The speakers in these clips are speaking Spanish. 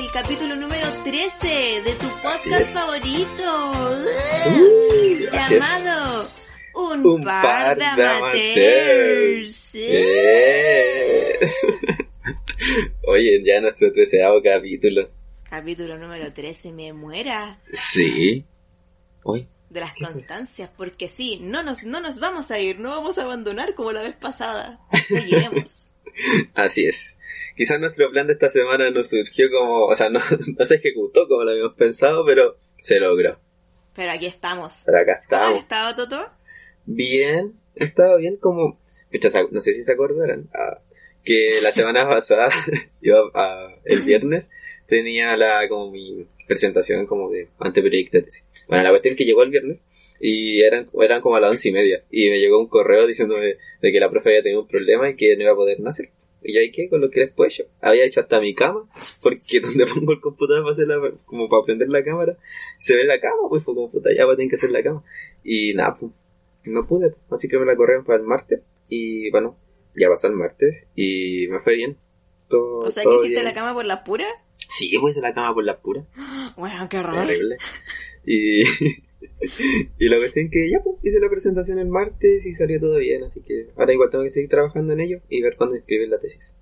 El capítulo número 13 de tu podcast favorito, uh, llamado Un, par, de amateurs. Oye, ya nuestro treceavo capítulo. Capítulo número 13, me muera. Sí. Hoy. De las constancias, porque sí, no nos, no nos vamos a ir, no vamos a abandonar como la vez pasada. Seguiremos. Así es quizás nuestro plan de esta semana no surgió como, o sea, no, se ejecutó como lo habíamos pensado, pero se logró. Pero aquí estamos. Pero acá estamos. ¿Cómo has estado, Toto? Bien, he estado bien como, no sé si se acordarán, ah, que la semana pasada, yo ah, el viernes, tenía la como mi presentación como de anteproyecto Bueno, la cuestión es que llegó el viernes y eran, eran como a las once y media y me llegó un correo diciéndome de que la profe había tenido un problema y que no iba a poder nacer. Y yo, ¿y qué? Con lo que después yo había hecho hasta mi cama, porque donde pongo el computador para hacer la, como para prender la cámara, se ve la cama, pues fue como puta, ya va a tener que hacer la cama. Y nada, pues, no pude, así que me la corrieron para el martes, y bueno, ya pasó el martes, y me fue bien. Todo, o sea, que hiciste la cama por la pura? Sí, pues hice la cama por la pura. Bueno, qué raro. Terrible. Y, y la cuestión es que ya pues, hice la presentación el martes y salió todo bien, así que ahora igual tengo que seguir trabajando en ello y ver cuándo escribir la tesis.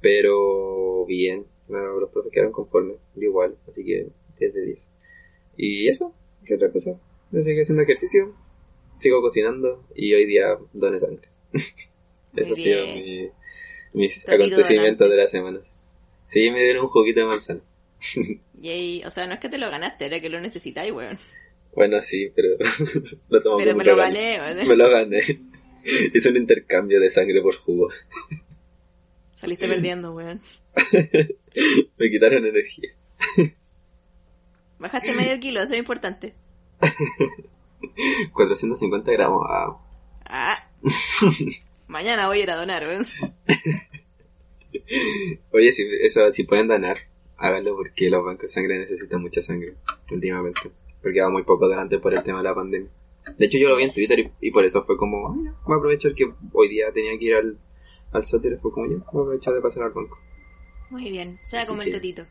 Pero bien, los profes quedaron conformes, yo igual, así que 10 de 10. Y eso, ¿qué otra cosa? Me sigo haciendo ejercicio, sigo cocinando y hoy día doné sangre. Eso ha sido mi, mis acontecimientos de la semana. Sí, me dieron un juguito de manzana. Yay, o sea, no es que te lo ganaste, era que lo necesitáis, weón. Bueno, sí, pero lo tomo Pero me lo gané, ¿vale? Me lo gané. Hice un intercambio de sangre por jugo. Saliste perdiendo, weón. me quitaron energía. Bajaste medio kilo, eso es importante. 450 gramos. Ah. ah. Mañana voy a ir a donar, weón. Oye, si eso si pueden donar, háganlo porque los bancos de sangre necesitan mucha sangre últimamente porque va muy poco adelante por el tema de la pandemia. De hecho, yo lo vi en Twitter y, por eso fue como, voy a aprovechar que hoy día tenía que ir al, al sótero, fue como, ya, voy a aprovechar de pasar al banco. Muy bien, o sea, como el totito.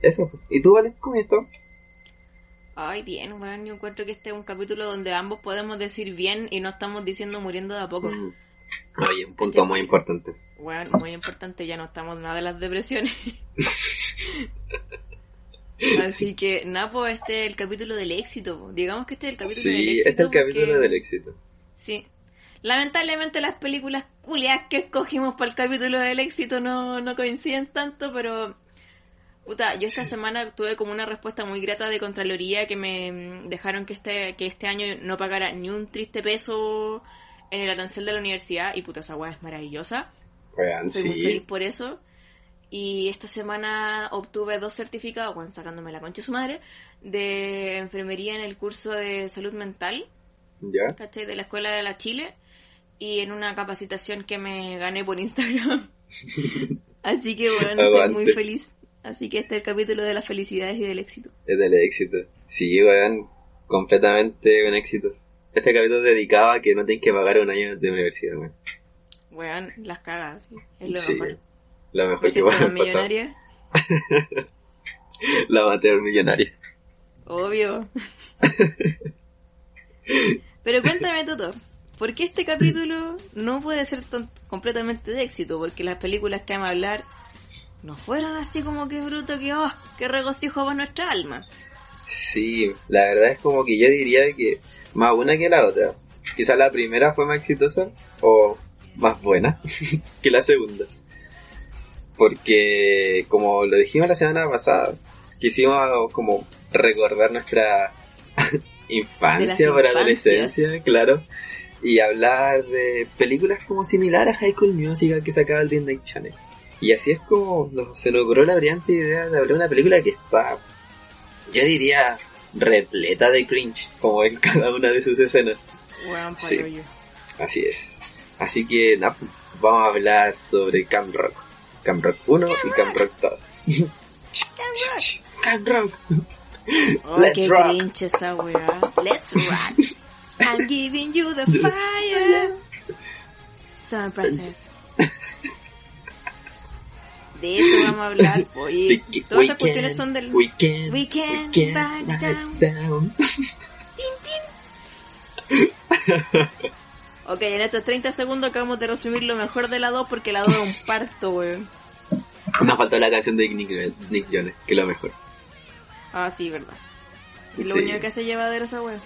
Eso, ¿y tú, Vale? ¿Cómo estás? Ay, bien, bueno, yo encuentro que este es un capítulo donde ambos podemos decir bien y no estamos diciendo muriendo de a poco. Mm. Oye, un punto muy importante. Bueno, muy importante, ya no estamos nada de las depresiones. Así que, Napo, este es el capítulo del éxito. Digamos que este es el capítulo del éxito. Sí, este es el capítulo del éxito. Sí. Lamentablemente las películas culias que escogimos para el capítulo del éxito no, no coinciden tanto, pero... Puta, yo esta semana tuve como una respuesta muy grata de Contraloría que me dejaron que este, que este año no pagara ni un triste peso en el arancel de la universidad y puta, esa weá es maravillosa. Estoy muy feliz por eso. Y esta semana obtuve dos certificados, bueno, sacándome la concha de su madre, de enfermería en el curso de salud mental. ¿Ya? ¿Cachai? De la Escuela de la Chile. Y en una capacitación que me gané por Instagram. Así que bueno, estoy muy feliz. Así que este es el capítulo de las felicidades y del éxito. Es del éxito. Sí, weón, completamente un éxito. Este capítulo es dedicado a que no tienes que pagar un año de universidad, weón. Weón, las cagas, es lo mejor. La mejor que puede millonaria? la amateur millonaria. Obvio. Pero cuéntame, Toto, ¿por qué este capítulo no puede ser completamente de éxito? Porque las películas que vamos a hablar no fueron así como que bruto, que oh, qué regocijo para nuestra alma. Sí, la verdad es como que yo diría que más una que la otra. Quizá la primera fue más exitosa o más buena que la segunda. Porque, como lo dijimos la semana pasada, quisimos como recordar nuestra infancia infancias. adolescencia, claro, y hablar de películas como similares a High School Musical que sacaba el Disney Channel. Y así es como nos- se logró la brillante idea de hablar de una película que está, yo diría, repleta de cringe, como en cada una de sus escenas. Sí. Así es. Así que vamos a hablar sobre Camp Rock. Camp Rock 1 y Camp Rock 2. Camp Rock. Oh, Let's qué rock. cringe esa weá. Let's rock. I'm giving you the fire. Son impressive. De eso vamos a hablar. Oye, todas estas cuestiones son del... We can, We can back back down. down. Ok, en estos 30 segundos acabamos de resumir lo mejor de la 2 porque la 2 es un parto, weón. Nos faltó la canción de Nick, Nick Jones, que es lo mejor. Ah, sí, verdad. Y lo Sí. único que hace llevadero esa weón.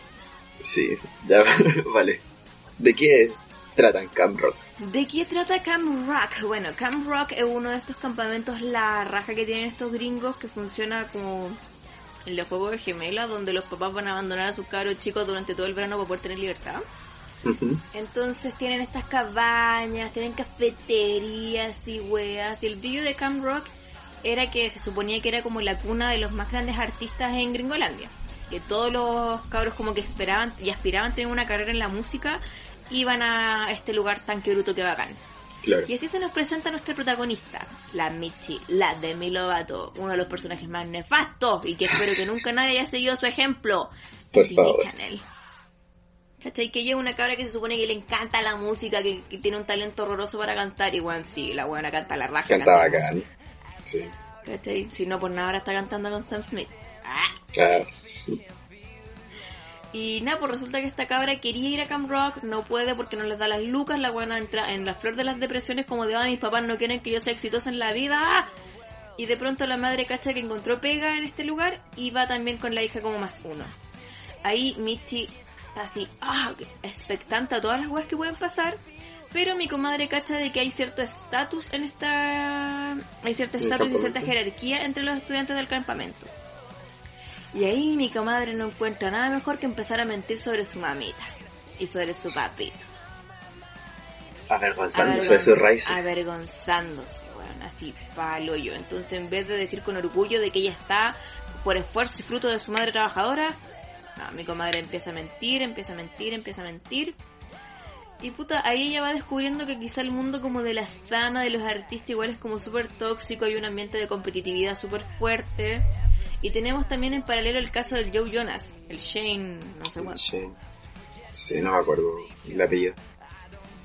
Sí, ya, vale. ¿De qué tratan Camp Rock? ¿De qué trata Camp Rock? Bueno, Camp Rock es uno de estos campamentos la raja que tienen estos gringos que funciona como el de juego de gemela, donde los papás van a abandonar a sus cabros chicos durante todo el verano para poder tener libertad. Entonces tienen estas cabañas, tienen cafeterías y weas. Y el brillo de Camp Rock era que se suponía que era como la cuna de los más grandes artistas en Gringolandia. Que todos los cabros como que esperaban y aspiraban a tener una carrera en la música iban a este lugar tan que bruto que bacán. Claro. Y así se nos presenta nuestra protagonista, la Michi, la Demi Lovato, uno de los personajes más nefastos y que espero que nunca nadie haya seguido su ejemplo Por en Disney favor. Channel. ¿Cachai? Que ella es una cabra que se supone que le encanta la música, que, que tiene un talento horroroso para cantar y bueno, sí, la buena canta la raja. Canta bacán. Sí, ¿Cachai? Si no, por nada ahora está cantando con Sam Smith. Ah. claro. Y nada, pues resulta que esta cabra quería ir a Camp Rock, no puede porque no les da las lucas, la buena entra en la flor de las depresiones como de, ay, mis papás no quieren que yo sea exitosa en la vida. Y de pronto la madre cacha que encontró pega en este lugar y va también con la hija como más uno. Ahí Michi así, ah, expectante a todas las weas que pueden pasar. Pero mi comadre cacha de que hay cierto estatus en esta... Hay cierto estatus y cierta jerarquía entre los estudiantes del campamento. Y ahí mi comadre no encuentra nada mejor que empezar a mentir sobre su mamita y sobre su papito. Avergonzándose de su raíz. Avergonzándose, weón, así palo yo. Entonces en vez de decir con orgullo de que ella está por esfuerzo y fruto de su madre trabajadora, no, mi comadre empieza a mentir, empieza a mentir, empieza a mentir. Y puta, ahí ella va descubriendo que quizá el mundo como de la fama de los artistas igual es como súper tóxico, hay un ambiente de competitividad súper fuerte. Y tenemos también en paralelo el caso del Joe Jonas, el Shane, no sé cuánto, Sí. Sí, no me acuerdo el apellido.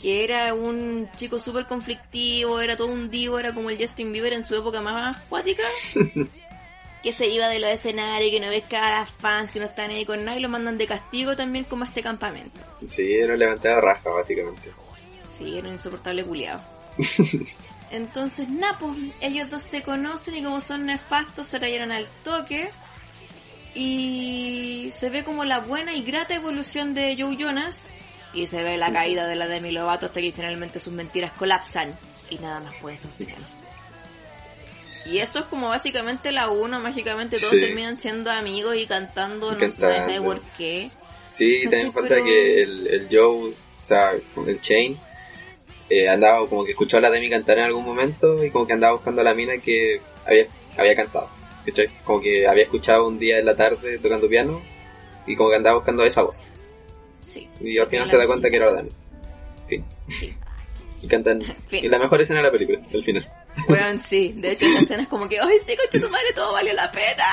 que era un chico súper conflictivo, era todo un divo, era como el Justin Bieber en su época más acuática. que se iba de los escenarios, que no pescaba a las fans, que no están ahí con nada y lo mandan de castigo también como a este campamento. Sí, era levantado raja, básicamente. Sí, era un insoportable culiado. Entonces, nada, pues ellos dos se conocen y como son nefastos se trajeron al toque. Y se ve como la buena y grata evolución de Joe Jonas. Y se ve la caída de la Demi Lovato hasta que finalmente sus mentiras colapsan. Y nada más puede sostenerlo. Y eso es como básicamente la uno, mágicamente todos Sí. terminan siendo amigos y cantando, no Cantando. nadie sabe por qué. Sí, también falta Pero- que el, el Joe, o sea, el Chain, eh, andaba como que escuchó a la Demi cantar en algún momento y como que andaba buscando a la mina que había, había cantado. ¿cachai? Como que había escuchado un día en la tarde tocando piano y como que andaba buscando esa voz. Sí. Y al final se da cuenta que era la Demi. Fin. Sí. Y cantan. Fin. Y la mejor escena de la película, al final. Bueno, sí, de hecho esa escena es como que, ¡ay, sí, coche tu madre, todo valió la pena!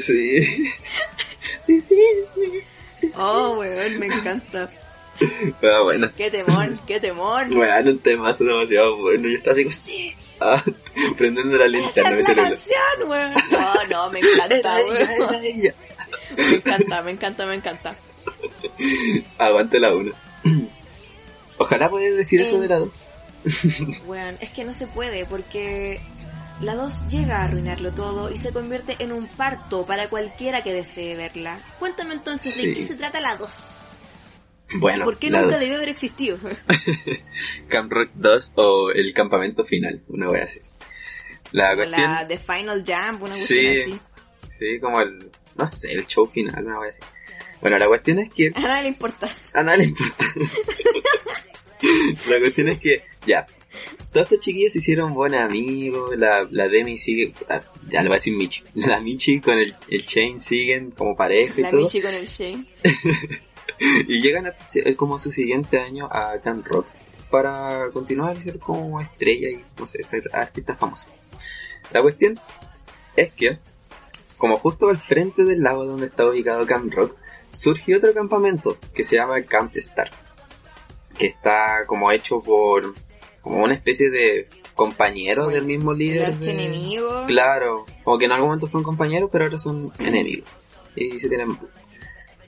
Sí. This is me. Oh, weón, me encanta. Ah, bueno. ¡Qué temón, qué temón! Bueno, un temazo demasiado bueno. Yo estaba así como, sí. Ah, prendiendo la linterna, me. No, no, me encanta, weón. era ella. Me encanta, me encanta, me encanta. Aguante la una. Ojalá puedas decir eso Eh. de la dos. Weón, es que no se puede porque la 2 llega a arruinarlo todo y se convierte en un parto para cualquiera que desee verla. Cuéntame entonces de qué se trata la 2. Bueno, ¿Por qué nunca dos. debió haber existido? Camp Rock 2 o el campamento final, una wea así. La Como cuestión, la The Final Jump, una Sí. así. Sí, como el, no sé, el show final, una wea así. Bueno, la cuestión es que A nadie le importa. a nadie le importa. la cuestión es que, ya, todos estos chiquillos se hicieron buenos amigos, la, la Demi sigue, ah, ya le voy a decir Michi, la Michi con el, el Shane siguen como pareja y La todo. Michi con el Shane. Y llegan a, como su siguiente año a Camp Rock para continuar a ser como estrella y, no sé, ser artistas famosos. La cuestión es que, como justo al frente del lago donde está ubicado Camp Rock, surge otro campamento que se llama Camp Star, que está como hecho por como una especie de compañero del mismo líder. De- archienemigo. Claro, como que en algún momento fueron compañeros, pero ahora son enemigos. Y se tienen.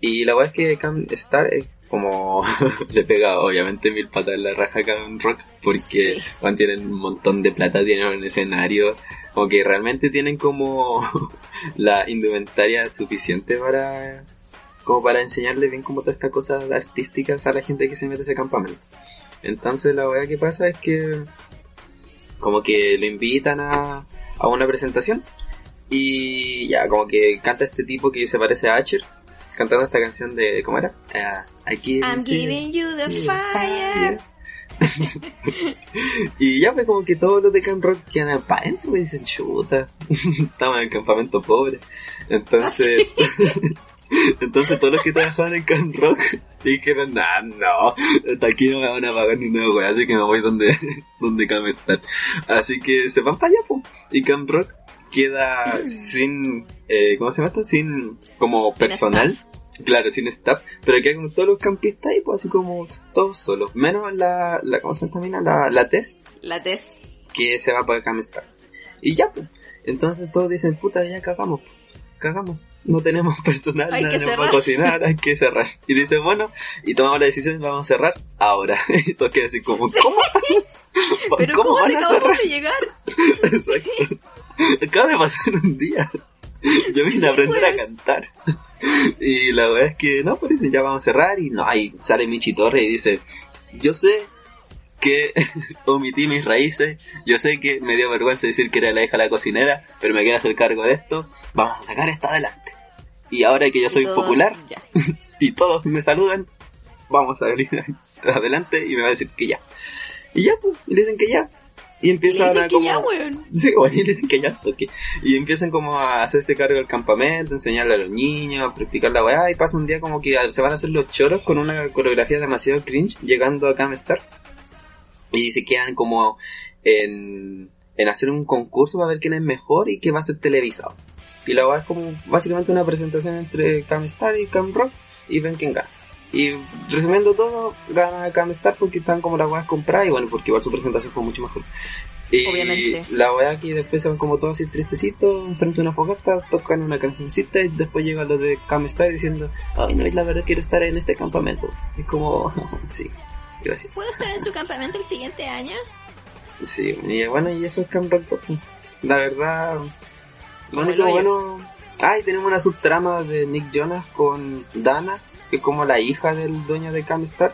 Y la verdad es que Cam Star es como. le pega obviamente mil patas en la raja a Cam Rock, porque Sí. tienen un montón de plata, tienen un escenario, como que realmente tienen como la indumentaria suficiente para. Como para enseñarle bien como todas estas cosas artísticas a la gente que se mete a ese campamento. Entonces la verdad que pasa es que como que lo invitan a, a una presentación y ya como que canta este tipo que se parece a Asher cantando esta canción de ¿cómo era? Ah, I give I'm giving you the fire. y ya pues como que todos los de Camp Rock quedan para adentro y dicen chuta estamos en el campamento pobre entonces entonces todos los que trabajaban en Camp Rock dijeron nah, no hasta aquí no me van a pagar ni una wea así que me voy donde donde Camp Star así que se van para allá po. y Camp Rock queda sin eh, ¿cómo se llama esto? sin como personal Claro, sin staff, pero queda como todos los campistas ahí, pues así como todos solos. Menos la, la ¿cómo se llama? La, la Tess, La Tess. que se va para Camstar. Y ya, pues. Entonces todos dicen, puta, ya cagamos, cagamos. No tenemos personal, Hay cerrar. para cocinar, hay que cerrar. Y dice, bueno, y tomamos la decisión, vamos a cerrar ahora. y todos quedan así como, ¿cómo? Pero ¿cómo, van te a cerrar? de llegar? Exacto. Acaba de pasar un día. Yo vine a aprender a cantar. Y la verdad es que no, pues ya vamos a cerrar. Y no, ahí sale Michi Torre y dice: Yo sé que omití mis raíces. Yo sé que me dio vergüenza decir que era la hija de la cocinera. Pero me quiero hacer cargo de esto. Vamos a sacar esto adelante. Y ahora que yo soy todos, popular Ya. y todos me saludan, vamos a salir adelante y me va a decir que ya. Y ya, pues, y le dicen que ya. Y empiezan a como... ya, weón. Sí, bueno, y le dicen que ya toque. Y empiezan como a hacerse cargo del campamento, enseñarle a los niños, a practicar la weá, y pasa un día como que se van a hacer los choros con una coreografía demasiado cringe, llegando a Camp Star. Y se quedan como en, en hacer un concurso para ver quién es mejor y que va a ser televisado. Y la es como básicamente una presentación entre Camp Star y Camp Rock y ven quién gana. Y resumiendo todo, gana Camp Star porque están como las weas compradas y bueno, porque igual su presentación fue mucho mejor. Y Obviamente. la wea que después se van como todos así tristecitos, enfrente de una fogata, tocan una cancioncita y después llegan los de Camp Star diciendo, ay no, la verdad quiero estar en este campamento. Y como, sí, gracias. ¿Puedo estar en su campamento el siguiente año? Sí, y bueno, y eso es Camp Rock. La verdad, lo único bueno... Ah, y tenemos una subtrama de Nick Jonas con Dana, que es como la hija del dueño de Camp Star,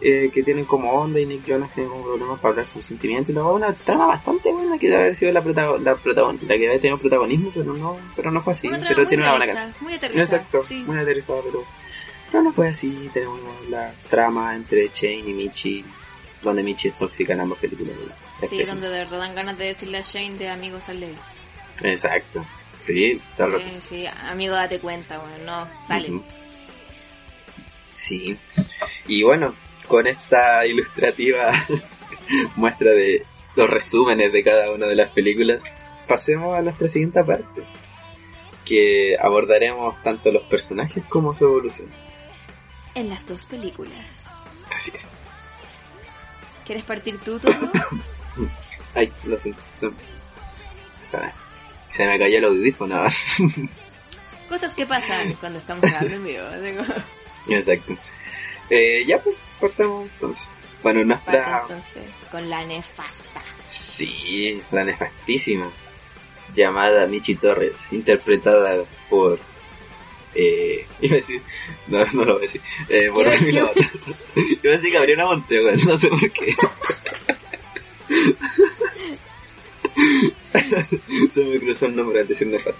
eh, que tienen como onda y Nick Jonas tiene como problemas para hablar sus sentimientos. Y luego una trama bastante buena que debe haber sido la, protago- la, protagon- la que debe tener protagonismo, pero no, pero no fue así. Pero tiene una buena canción. Muy aterrizada. Exacto, Sí. muy aterrizada, pero, no fue así. Tenemos la trama entre Shane y Michi, donde Michi es tóxica en ambas películas. Sí, donde de verdad dan ganas de decirle a Shane de amigo sale. Exacto. Sí, el rato. Sí, amigo date cuenta, weón, no, sale. Sí. Y bueno, con esta ilustrativa muestra de los resúmenes de cada una de las películas, pasemos a nuestra siguiente parte, que abordaremos tanto los personajes como su evolución. En las dos películas. Así es. ¿Quieres partir tú, Toto? Ay, lo siento. Se, me cayó el audífono. Cosas que pasan cuando estamos grabando en vivo. Exacto. Eh, ya pues, cortamos entonces. Bueno, nuestra... entonces con la nefasta. Sí, la nefastísima. Llamada Michi Torres, interpretada por. Eh, iba a decir. No, no lo voy a decir. Eh, por decir- Lovato. Iba a decir Gabriela Montego, no sé por qué. Se me cruzó el nombre al decir nefasto.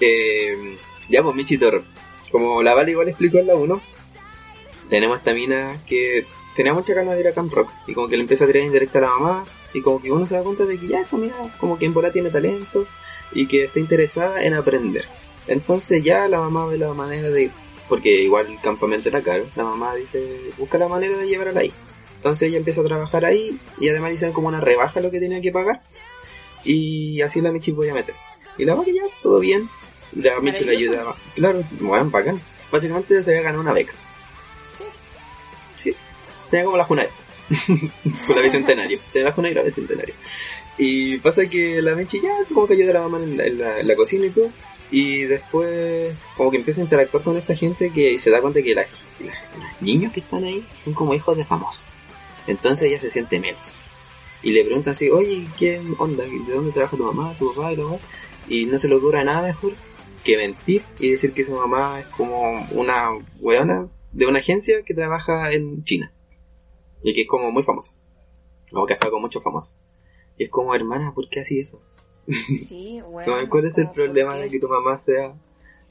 Eh, ya, pues Michi Torre. Como la Vale igual explicó en la 1, tenemos esta mina que tenía mucha ganas de ir a Camp Rock. Y como que le empieza a tirar indirecta a la mamá. Y como que uno se da cuenta de que ya esta mina, como que en bola tiene talento. Y que está interesada en aprender. Entonces ya la mamá ve la manera de... Porque igual el campamento era caro. La mamá dice, busca la manera de llevarla ahí. Entonces ella empieza a trabajar ahí. Y además dicen como una rebaja lo que tenía que pagar. Y así la Michi podía meterse. Y la Vale ya, todo bien. La Michi le ayudaba. Claro, bueno, bacán. Básicamente se había ganado una beca. Sí. Sí. Tenía como la Juna Con la bicentenario. Tenía la Juna y la bicentenario. Y pasa que la Michi ya como que ayuda a la mamá en la, en la- en la cocina y todo. Y después como que empieza a interactuar con esta gente que se da cuenta que los niños que están ahí son como hijos de famosos. Entonces ella se siente menos. Y le preguntan así, oye, ¿qué onda? ¿De dónde trabaja tu mamá, tu papá y lo? Y no se le ocurre nada mejor que mentir y decir que su mamá es como una weona de una agencia que trabaja en China. Y que es como muy famosa. O que está con muchos famosos. Y es como, hermana, ¿por qué así eso? Sí, bueno. Como, ¿Cuál es el como, ¿por problema de que tu mamá sea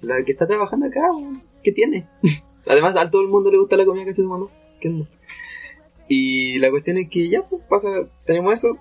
la que está trabajando acá? ¿Qué tiene? Además, a todo el mundo le gusta la comida que hace su mamá. ¿Qué onda? Y la cuestión es que ya, pues pasa, tenemos eso.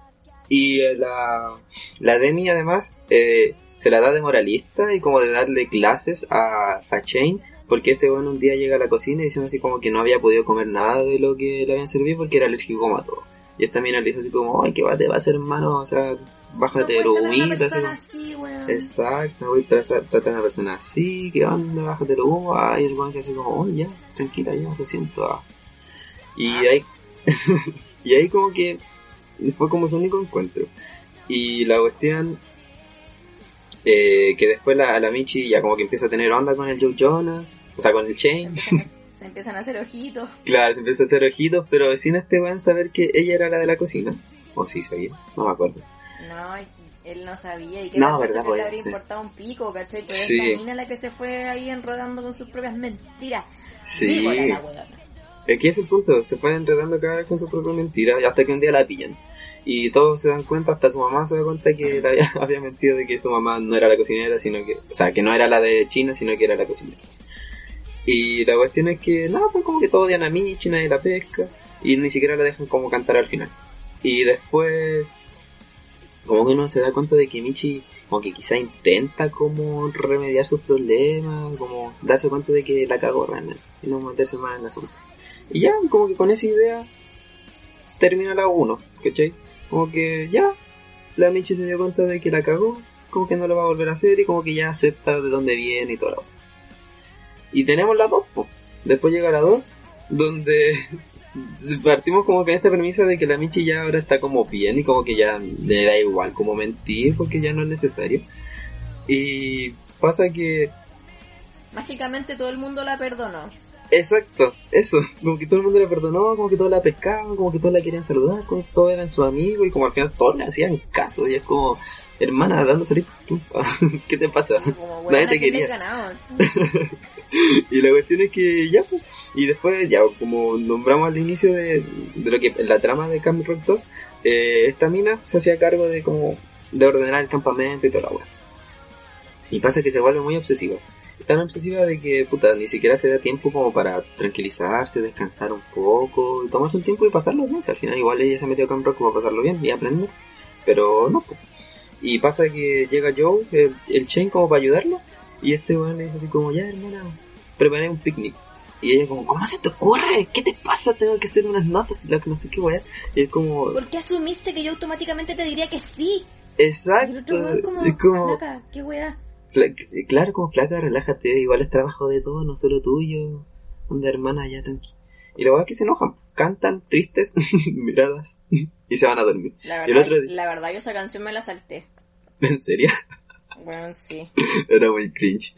Y eh, la, la Demi, además, eh, se la da de moralista y como de darle clases a, a Shane. Porque este bueno un día llega a la cocina diciendo así como que no había podido comer nada de lo que le habían servido porque era alérgico como a todo. Y esta mina le dice así como, ay, ¿qué va, te va a hacer hermano? O sea, bájate de no una humita. así weón. Exacto, voy a tratar tratar a una persona así, ¿qué onda? Bájate el humo, ay, el weón que así como, oh, ya, tranquila, ya, lo siento. ah". Y Ah. ahí, y ahí como que fue como su único encuentro. Y la cuestión, eh, que después la, la Michi ya como que empieza a tener onda con el Joe Jonas, o sea, con el Shane. Empiezan, a, se empiezan a hacer ojitos. Claro, se empieza a hacer ojitos, pero sin este weón saber que ella era la de la cocina. O sí sabía, no me acuerdo. No, él no sabía. Y que No, verdad, que le pues, habría sí. importado un pico, ¿cachai? Pero Sí. mina la que se fue ahí enrodando con sus propias mentiras. Sí. La. Aquí es el punto, se fue enredando cada vez con su propia mentira hasta que un día la pillan. Y todos se dan cuenta, hasta su mamá se da cuenta que había, había mentido de que su mamá no era la cocinera, sino que, o sea, que no era la de China, sino que era la cocinera. Y la cuestión es que, no, pues como que todos odian a Michi, nadie la pesca, y ni siquiera la dejan como cantar al final. Y después, como que uno se da cuenta de que Michi, como que quizá intenta como remediar sus problemas, como darse cuenta de que la cagó realmente, y no meterse más en el asunto. Y ya, como que con esa idea termina la 1, ¿cachai? Como que ya, la Michi se dio cuenta de que la cagó, como que no lo va a volver a hacer y como que ya acepta de dónde viene y todo lo Y tenemos la 2, po. después llega la 2, donde partimos como con esta premisa de que la Michi ya ahora está como bien y como que ya le da igual como mentir porque ya no es necesario. Y pasa que Mágicamente todo el mundo la perdonó. Exacto, eso, como que todo el mundo le perdonó, como que todos la pescaban, como que todos la querían saludar, como que todos eran sus amigos y como al final todos le hacían caso y es como, hermana, dando salir ¿qué te pasa? Como Nadie te quería. ganado. Y la cuestión es que ya, pues, y después ya, como nombramos al inicio de, de lo que, la trama de Camp Rock 2, eh, esta mina se hacía cargo de como, de ordenar el campamento y toda la weá. Y pasa que se vuelve muy obsesiva. Tan obsesiva de que, puta, ni siquiera se da tiempo como para tranquilizarse, descansar un poco, tomarse un tiempo y pasarlo bien. Si al final igual ella se metió a Camp Rock como a pasarlo bien y aprender. Pero no, pues. Y pasa que llega Joe, el, el Shane, como para ayudarla. Y este weón le dice así como, ya hermana, preparé un picnic. Y ella como, ¿cómo se te ocurre? ¿Qué te pasa? Tengo que hacer unas notas y la que no sé qué weá. Y es como, ¿Por qué asumiste que yo automáticamente te diría que sí? Y el exacto. otro weón como, Es como, flaca, qué weá. Claro, como flaca, relájate, igual es trabajo de todos, no solo tuyo. Onda hermana, ya tranqui. Y la verdad es que se enojan, cantan tristes, miradas, y se van a dormir. La Y el verdad, otro día- la verdad, yo esa canción me la salté. ¿En serio? Bueno, sí. Era muy cringe.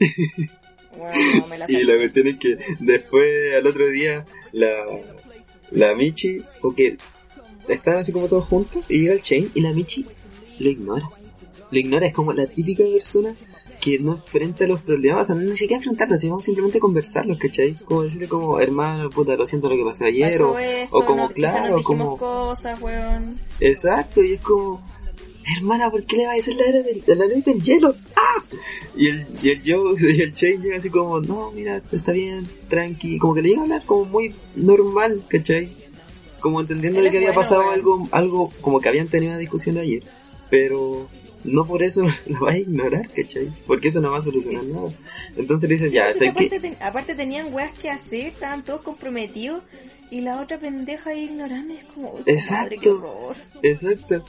Bueno, no, me la Y la salté. cuestión es que después, al otro día, la, la Michi, porque están así como todos juntos, y llega el Chain, y la Michi lo ignora. Lo ignora, es como la típica persona que no enfrenta los problemas, o sea, no ni siquiera enfrentarlos, sino simplemente conversarlos, ¿cachai? Como decirle como, hermano, puta, lo siento lo que pasó ayer, o, Pasó esto, o como, quizá claro, dijimos como- cosas, weón. exacto, y es como, hermana, ¿por qué le va a decir la ley del, la ley del hielo? ¡Ah! Y el, y el Joe y el Shane llega así como, no, mira, está bien, tranqui, como que le llega a hablar como muy normal, ¿cachai? Como entendiendo de que había bueno, pasado weón. algo, algo, como que habían tenido una discusión ayer, pero no por eso lo va a ignorar, ¿cachai? Porque eso no va a solucionar nada. Entonces le dices, ya, ¿sabes aparte, qué? ten- aparte tenían weas que hacer, estaban todos comprometidos y la otra pendeja ahí ignorando y es como, "Uy, madre, qué Exacto. horror. Exacto.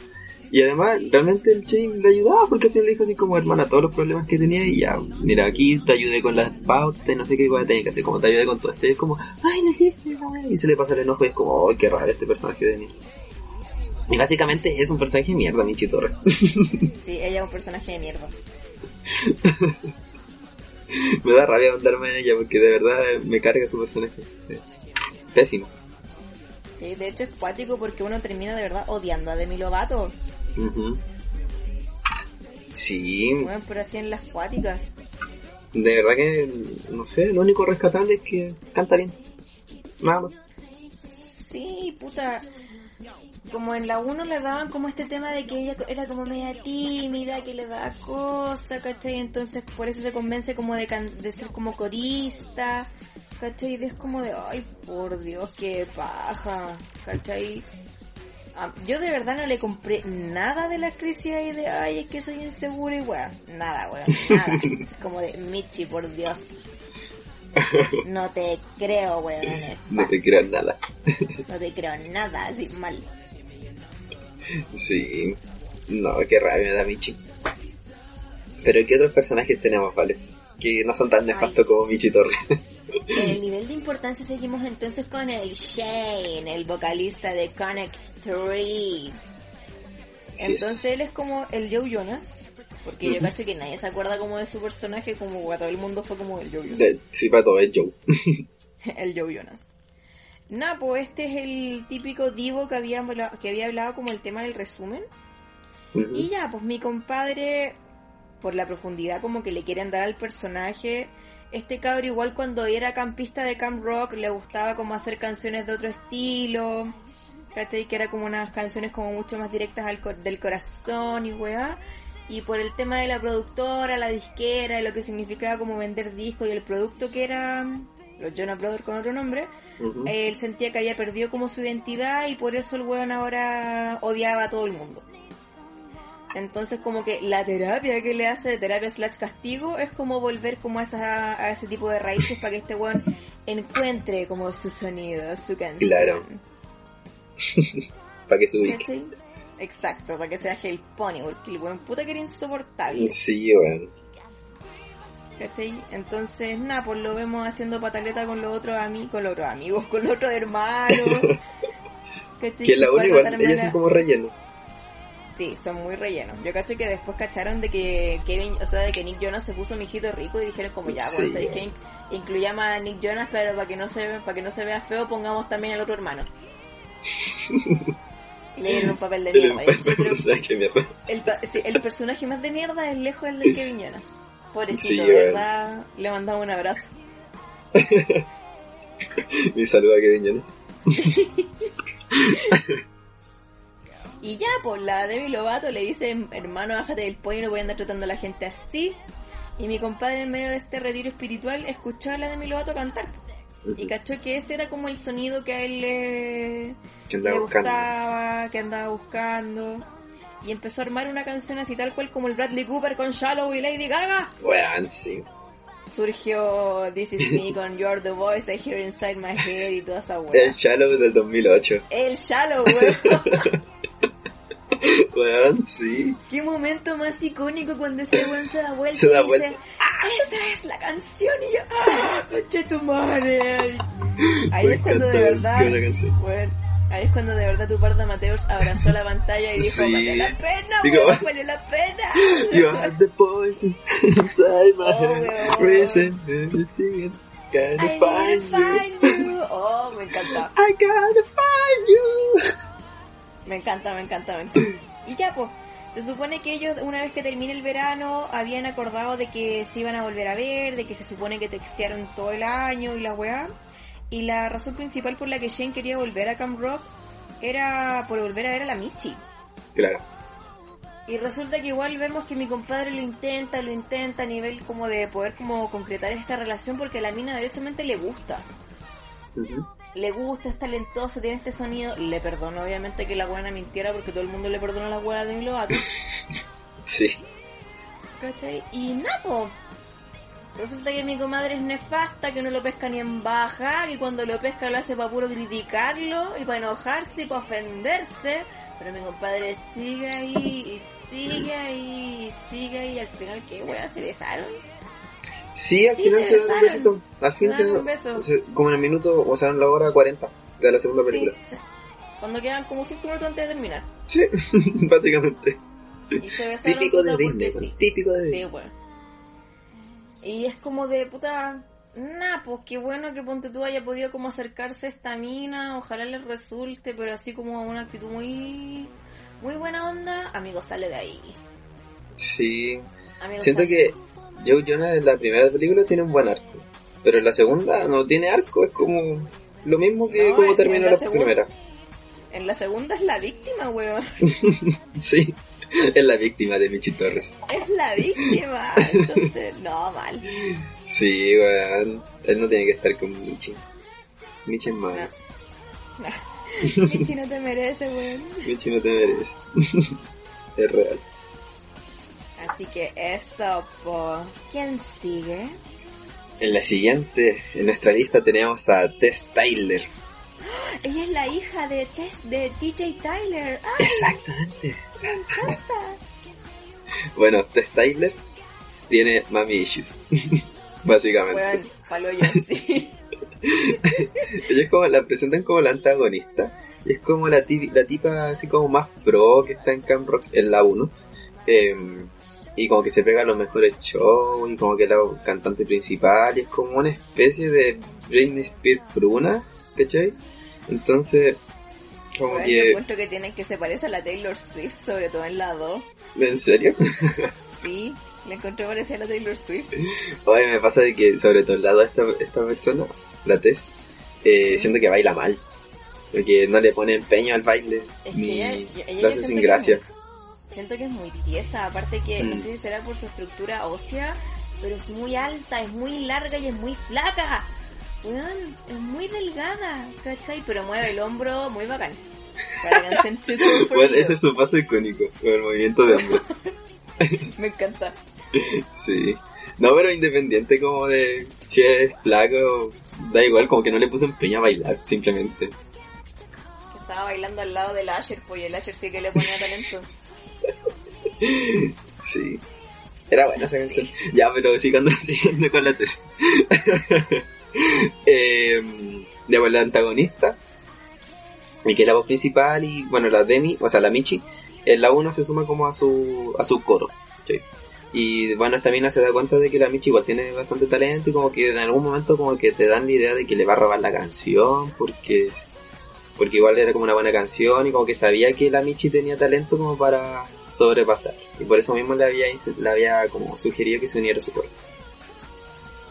Y además, realmente el Shane le ayudaba porque al final le dijo así como, hermana, todos los problemas que tenía y ya, mira, aquí te ayudé con las pautas y no sé qué cosa tenía que hacer, como te ayudé con todo esto. Y es como, ay, no hiciste, ay", Y se le pasa el enojo y es como, ay, qué raro este personaje de mierda. Y básicamente es un personaje de mierda, Michi Torres. Sí, ella es un personaje de mierda. me da rabia mandarme en ella porque de verdad me carga su personaje. Pésimo. Sí, de hecho es cuático porque uno termina de verdad odiando a Demi Lovato. Ujú. Sí, Bueno, pero así en las cuáticas. de verdad que, no sé, lo único rescatable es que canta bien. Nada más. Sí, puta. Como en la 1 le daban como este tema de que ella era como media tímida, que le daba cosa, ¿cachai? Entonces por eso se convence como de, can- de ser como corista, ¿cachai? Y es como de, ay, por Dios, qué paja, ¿cachai? Ah, yo de verdad no le compré nada de la crisis ahí de, ay, es que soy insegura y weón. Nada, weón, nada. Es como de, Michi, por Dios. No te creo, weón. No te creas nada. No te creo nada, así mal. Sí. No, qué rabia me da Michi. Pero ¿qué otros personajes tenemos, vale? Que no son tan nefastos como Michi Torres. En el nivel de importancia seguimos entonces con el Shane, el vocalista de Connect 3. Entonces él es como el Joe Jonas, porque yo cacho que nadie se acuerda como de su personaje, como bueno, todo el mundo fue como el Joe Jonas. Sí, para todo es Joe. el Joe Jonas. Nah, pues este es el típico divo que había, que había hablado como el tema del resumen. Y ya, pues mi compadre, por la profundidad como que le quieren dar al personaje, este cabro igual cuando era campista de Camp Rock le gustaba como hacer canciones de otro estilo, ¿cachai? Que era como unas canciones como mucho más directas al cor- del corazón y weá. Y por el tema de la productora, la disquera, y lo que significaba como vender discos y el producto que era los Jonas Brothers con otro nombre, él sentía que había perdido como su identidad y por eso el weón ahora odiaba a todo el mundo. Entonces como que la terapia que le hace de terapia slash castigo es como volver como a, esa, a ese tipo de raíces para que este weón encuentre como su sonido, su canción. Claro. Para que se ubique. Exacto, para que sea Hell Pony, porque el weón puta que era insoportable. Sí, weón. ¿Cachai? Entonces, nada, pues lo vemos haciendo pataleta con los otros amigos, con los otros amigos, con los otros hermanos. ¿Cachai? Que la una igual, ellas mala- son como relleno. Sí, son muy rellenos. Yo cacho que después cacharon de que Kevin, o sea, de que Nick Jonas se puso mijito rico y dijeron como ya, Sí. bueno, ¿sabéis qué? Incluyamos a Nick Jonas, pero para que no se para que no se vea feo, pongamos también al otro hermano. y le dieron un papel de mierda. El, personaje más de mierda es lejos el de Kevin Jonas. Pobrecito, de verdad, le mandamos un abrazo. Mi saludo a Kevin Jonas. Y ya, pues la Debbie Lovato le dice, hermano, bájate del pollo, no voy a andar tratando a la gente así. Y mi compadre en medio de este retiro espiritual escuchó a la Demi Lovato cantar. Y cachó que ese era como el sonido que a él le, Que le andaba buscando. gustaba, que andaba buscando. Y empezó a armar una canción así tal cual como el Bradley Cooper con Shallow y Lady Gaga. Weón, sí. Surgió This Is Me con You're the Voice I Hear Inside My Head y toda esa El weá. Shallow del 2008. El Shallow, weón. Weón, sí. Qué momento más icónico cuando este weón se da vuelta Se da y dice, vuelta. "Ah, esa es la canción y yo, ¡ah! ¡Conche tu madre! Ahí Me es cuando de verdad, weón, ahí es cuando de verdad tu parda Mateos abrazó la pantalla y dijo, Sí. valió la pena, Digo, weón, valió la pena. You are the voices inside my Oh, see it. Gotta I find you. find you. Oh, me encanta. I gotta find you. Me encanta, me encanta, me encanta. Y ya, pues, se supone que ellos, una vez que termine el verano, habían acordado de que se iban a volver a ver, de que se supone que textearon todo el año y la weá. Y la razón principal por la que Shane quería volver a Camp Rock era por volver a ver a la Michi. Claro. Y resulta que igual vemos que mi compadre lo intenta, lo intenta a nivel como de poder como concretar esta relación porque a la mina directamente le gusta. Le gusta, es talentoso, tiene este sonido. Le perdono obviamente que la buena mintiera porque todo el mundo le perdona la buena de mi Lovato. Sí. ¿Cachai? Y napo. Resulta que mi comadre es nefasta, que no lo pesca ni en baja, que cuando lo pesca lo hace para puro criticarlo y para enojarse y para ofenderse. Pero mi compadre sigue ahí, y sigue ahí, y sigue ahí, y al final, ¿qué wea? ¿Se besaron? Sí, al Sí, final se dan un besito. Al fin Se dan un beso. se- como en el minuto, o sea, en la hora 40 de la segunda Sí, película. sí. Cuando quedan como 5 minutos antes de terminar. Sí, básicamente. Y se besaron Típico de Disney, sí. típico de Sí, Disney. bueno. Y es como de puta. Nah, pues qué bueno que Ponte tú haya podido como acercarse a esta mina. Ojalá le resulte, pero así como una actitud muy. Muy buena onda. Amigo, sale de ahí. Sí. Amigo, Siento sale. que Joe Jonah en la primera película tiene un buen arco. Pero en la segunda no tiene arco, es como lo mismo que No, como terminó la, primera. En la segunda es la víctima, weón. Sí, es la víctima de Michi Torres. Es la víctima. Entonces, no, mal. Sí, weón. Él no tiene que estar con Michi. Michi es malo. Michi no te merece, weón. Michi no te merece. es real. Así que eso, po. ¿Quién sigue? En la siguiente, en nuestra lista tenemos a Tess Tyler. Ella es la hija de Tess, de DJ Tyler. ¡Ah, Exactamente. Me encanta! Bueno, Tess Tyler tiene mami issues. Básicamente. Weón, palo yo, sí. Ella es como, la presentan como la antagonista. Y es como la, la tipa así como más pro que está en Camp Rock en la 1. Em, y como que se pega a los mejores shows y como que es la cantante principal. Y es como una especie de Britney Spears fruna, ¿cachai? Entonces, como yo que... encuentro que tienen que se parece a la Taylor Swift, sobre todo en la 2. ¿En serio? Sí, la encontré parecida a la Taylor Swift. Oye, me pasa de que sobre todo al lado de esta, esta persona, la Tess, eh, siento que baila mal. Porque no le pone empeño al baile, Es que ni ella, ella lo yo hace sin que gracia. muy- siento que es muy tiesa, aparte que no Mm. sé si será por su estructura ósea, pero es muy alta, es muy larga y es muy flaca. Weón, es muy delgada, ¿cachai? Pero mueve el hombro muy bacán. Para Bueno, ese es su paso icónico, con el movimiento de hombro. Me encanta. Sí. No, pero independiente como de si es flaco, da igual, como que no le puso empeño a bailar, simplemente. Que estaba bailando al lado del Asher, pues y el Asher sí que le ponía talento. Sí. Era buena esa canción. Ya, pero sigando siguiendo con la tesis. Eh, ya, pues, la antagonista, y que es la voz principal, y bueno, la Demi, o sea, la Michi, en la 1 se suma como a su, a su coro. Y bueno, esta mina se da cuenta de que la Michi igual tiene bastante talento y como que en algún momento como que te dan la idea de que le va a robar la canción porque porque igual era como una buena canción y como que sabía que la Michi tenía talento como para sobrepasar y por eso mismo le había le había como sugerido que se uniera a su coro.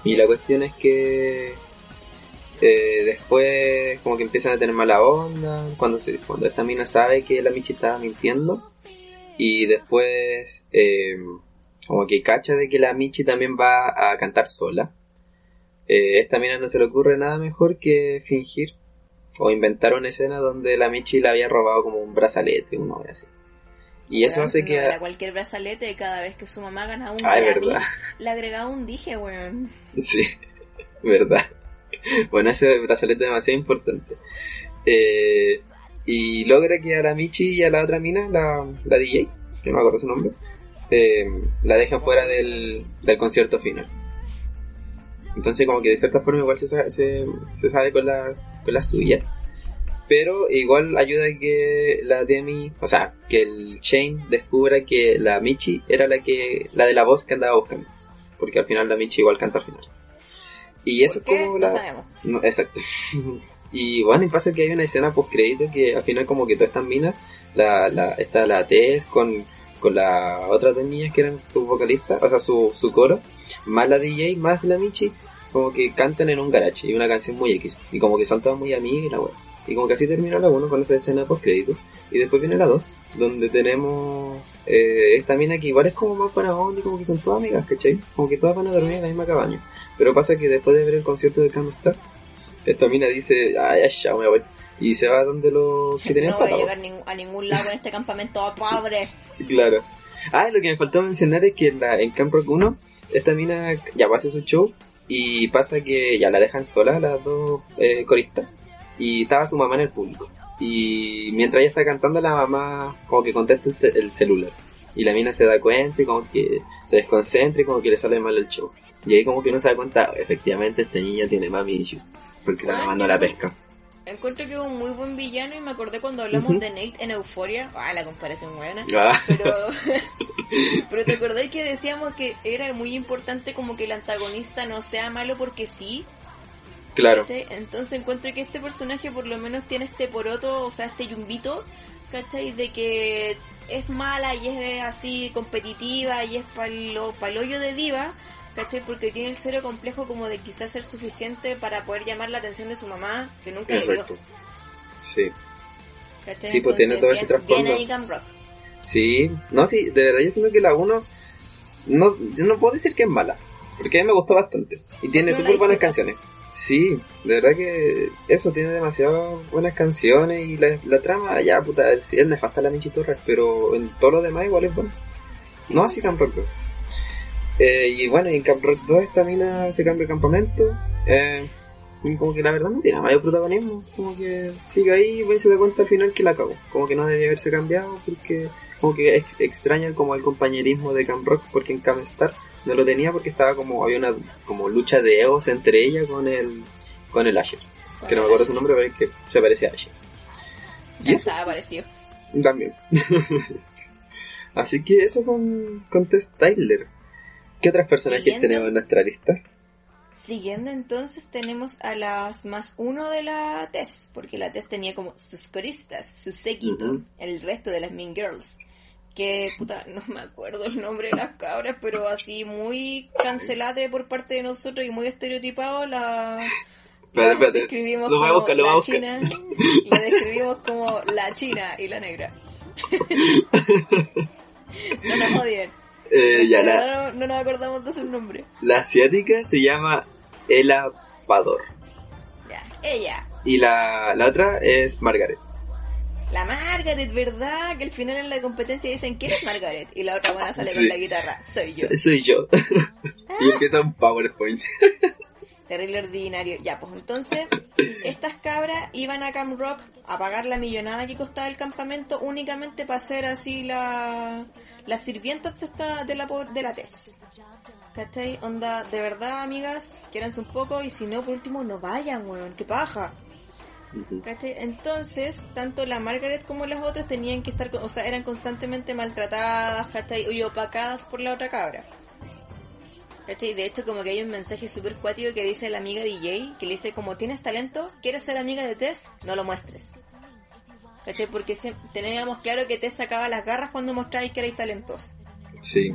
Y la cuestión es que eh, después como que empiezan a tener mala onda cuando se cuando esta mina sabe que la Michi estaba mintiendo y después eh, como que cacha de que la Michi también va a cantar sola. Eh, esta mina no se le ocurre nada mejor que fingir o inventar una escena donde la Michi le había robado como un brazalete, una vez así. Y eso Weón, hace que... era cualquier brazalete, cada vez que su mamá ganaba un Grammy, verdad. le agregaba un dije, weón. Sí, verdad. Bueno, ese brazalete es demasiado importante. Eh, y logra que a la Michi y a la otra mina, la, la DJ, que no me acuerdo su nombre, eh, la dejan fuera del, del concierto final. Entonces como que de cierta forma igual se, se, se sale con la, con la suya. Pero igual ayuda a que la Demi, o sea, que el Shane descubra que la Michi era la que la de la voz que andaba buscando. Porque al final la Michi igual canta al final. Y eso ¿Por es como No la... sabemos. No, exacto. y bueno, y pasa que hay una escena post crédito que al final como que todas estas minas, la, la, está la Tess con, con la otras dos niñas que eran sus vocalistas, o sea, su, su coro, más la DJ, más la Michi, como que cantan en un garage y una canción muy X. Y como que son todas muy amigas y la wea. Y como que así termina la 1 con esa escena post crédito. Y después viene la 2, donde tenemos eh, esta mina que igual es como más para y como que son todas amigas, ¿cachai? Como que todas van a dormir en la misma cabaña. Pero pasa que después de ver el concierto de Star esta mina dice, ay, ya, me voy. Y se va donde los que tenían No voy a llegar a ningún lado en este campamento pobre. Claro. Ah, lo que me faltó mencionar es que en, la, en Camp Rock 1, esta mina ya va a hacer su show y pasa que ya la dejan sola las dos eh, coristas y estaba su mamá en el público. Y mientras ella está cantando, la mamá como que contesta el celular. Y la mina se da cuenta y como que se desconcentra y como que le sale mal el show. Y ahí como que uno se da cuenta, efectivamente esta niña tiene mami issues. Porque la mamá no la pesca. Encuentro que es un muy buen villano y me acordé cuando hablamos de Nate en Euphoria. Ah, la comparación buena. Ah. Pero, pero te acordás que decíamos que era muy importante como que el antagonista no sea malo porque sí. Claro. Entonces encuentro que este personaje por lo menos tiene este poroto, o sea, este yumbito, ¿cachai? De que es mala y es así competitiva y es palo, hoyo de diva, ¿cachai? Porque tiene el cero complejo como de quizás ser suficiente para poder llamar la atención de su mamá, que nunca le dio. Sí. ¿Cachai? Sí, pues tiene todo ese trasfondo. Sí, no, sí, de verdad yo siento que la 1, no, yo no puedo decir que es mala, porque a mí me gustó bastante. Y tiene súper buenas canciones. Sí, de verdad que eso tiene demasiadas buenas canciones y la, trama, ya puta, es, es nefasta la Michi Torres, pero en todo lo demás igual es bueno. No así Camp Rock 2. Eh, y bueno, en Camp Rock 2 esta mina se cambia de campamento. Eh, y como que la verdad no tiene mayor protagonismo. Como que sigue ahí y se da cuenta al final que la acabó. Como que no debía haberse cambiado porque como que extraña como el compañerismo de Camp Rock porque en Camp Star no lo tenía porque estaba como había una como lucha de egos entre ella con el con el Asher. Que no me acuerdo su nombre pero es que se parece a Asher. Y eso. apareció también. Así que eso con, con Tess Tyler. ¿qué otras personajes tenemos en nuestra lista? Siguiendo entonces tenemos a las más uno de la Tess, porque la Tess tenía como sus coristas, su séquito, el resto de las Mean Girls que puta, no me acuerdo el nombre de las cabras, pero así muy cancelate por parte de nosotros y muy estereotipado la, la describimos como la china, la describimos como la china y la negra. no nos odien. Eh, ya la, no, nos acordamos de su nombre. La asiática se llama Ela Pador. Ya, ella. Y la, la otra es Margaret la Margaret, ¿verdad? Que al final en la competencia dicen, ¿quién es Margaret? Y la otra buena sale con la guitarra, soy yo. Soy yo. y empieza un PowerPoint. Terrible ordinario. Ya, pues entonces, estas cabras iban a Camp Rock a pagar la millonada que costaba el campamento únicamente para ser así la, las sirvientas de, esta, de, la, de la TES. ¿Cachai? Onda, de verdad, amigas, quieranse un poco y si no, por último, no vayan, weón, qué paja. Entonces, tanto la Margaret como las otras tenían que estar, o sea, eran constantemente maltratadas, ¿cachai? Y opacadas por la otra cabra. ¿Cachai? De hecho, como que hay un mensaje súper cuático que dice la amiga DJ, que le dice como, ¿tienes talento? ¿Quieres ser amiga de Tess? No lo muestres. ¿Cachai? Porque teníamos claro que Tess sacaba las garras cuando mostráis que erais talentosos. Sí.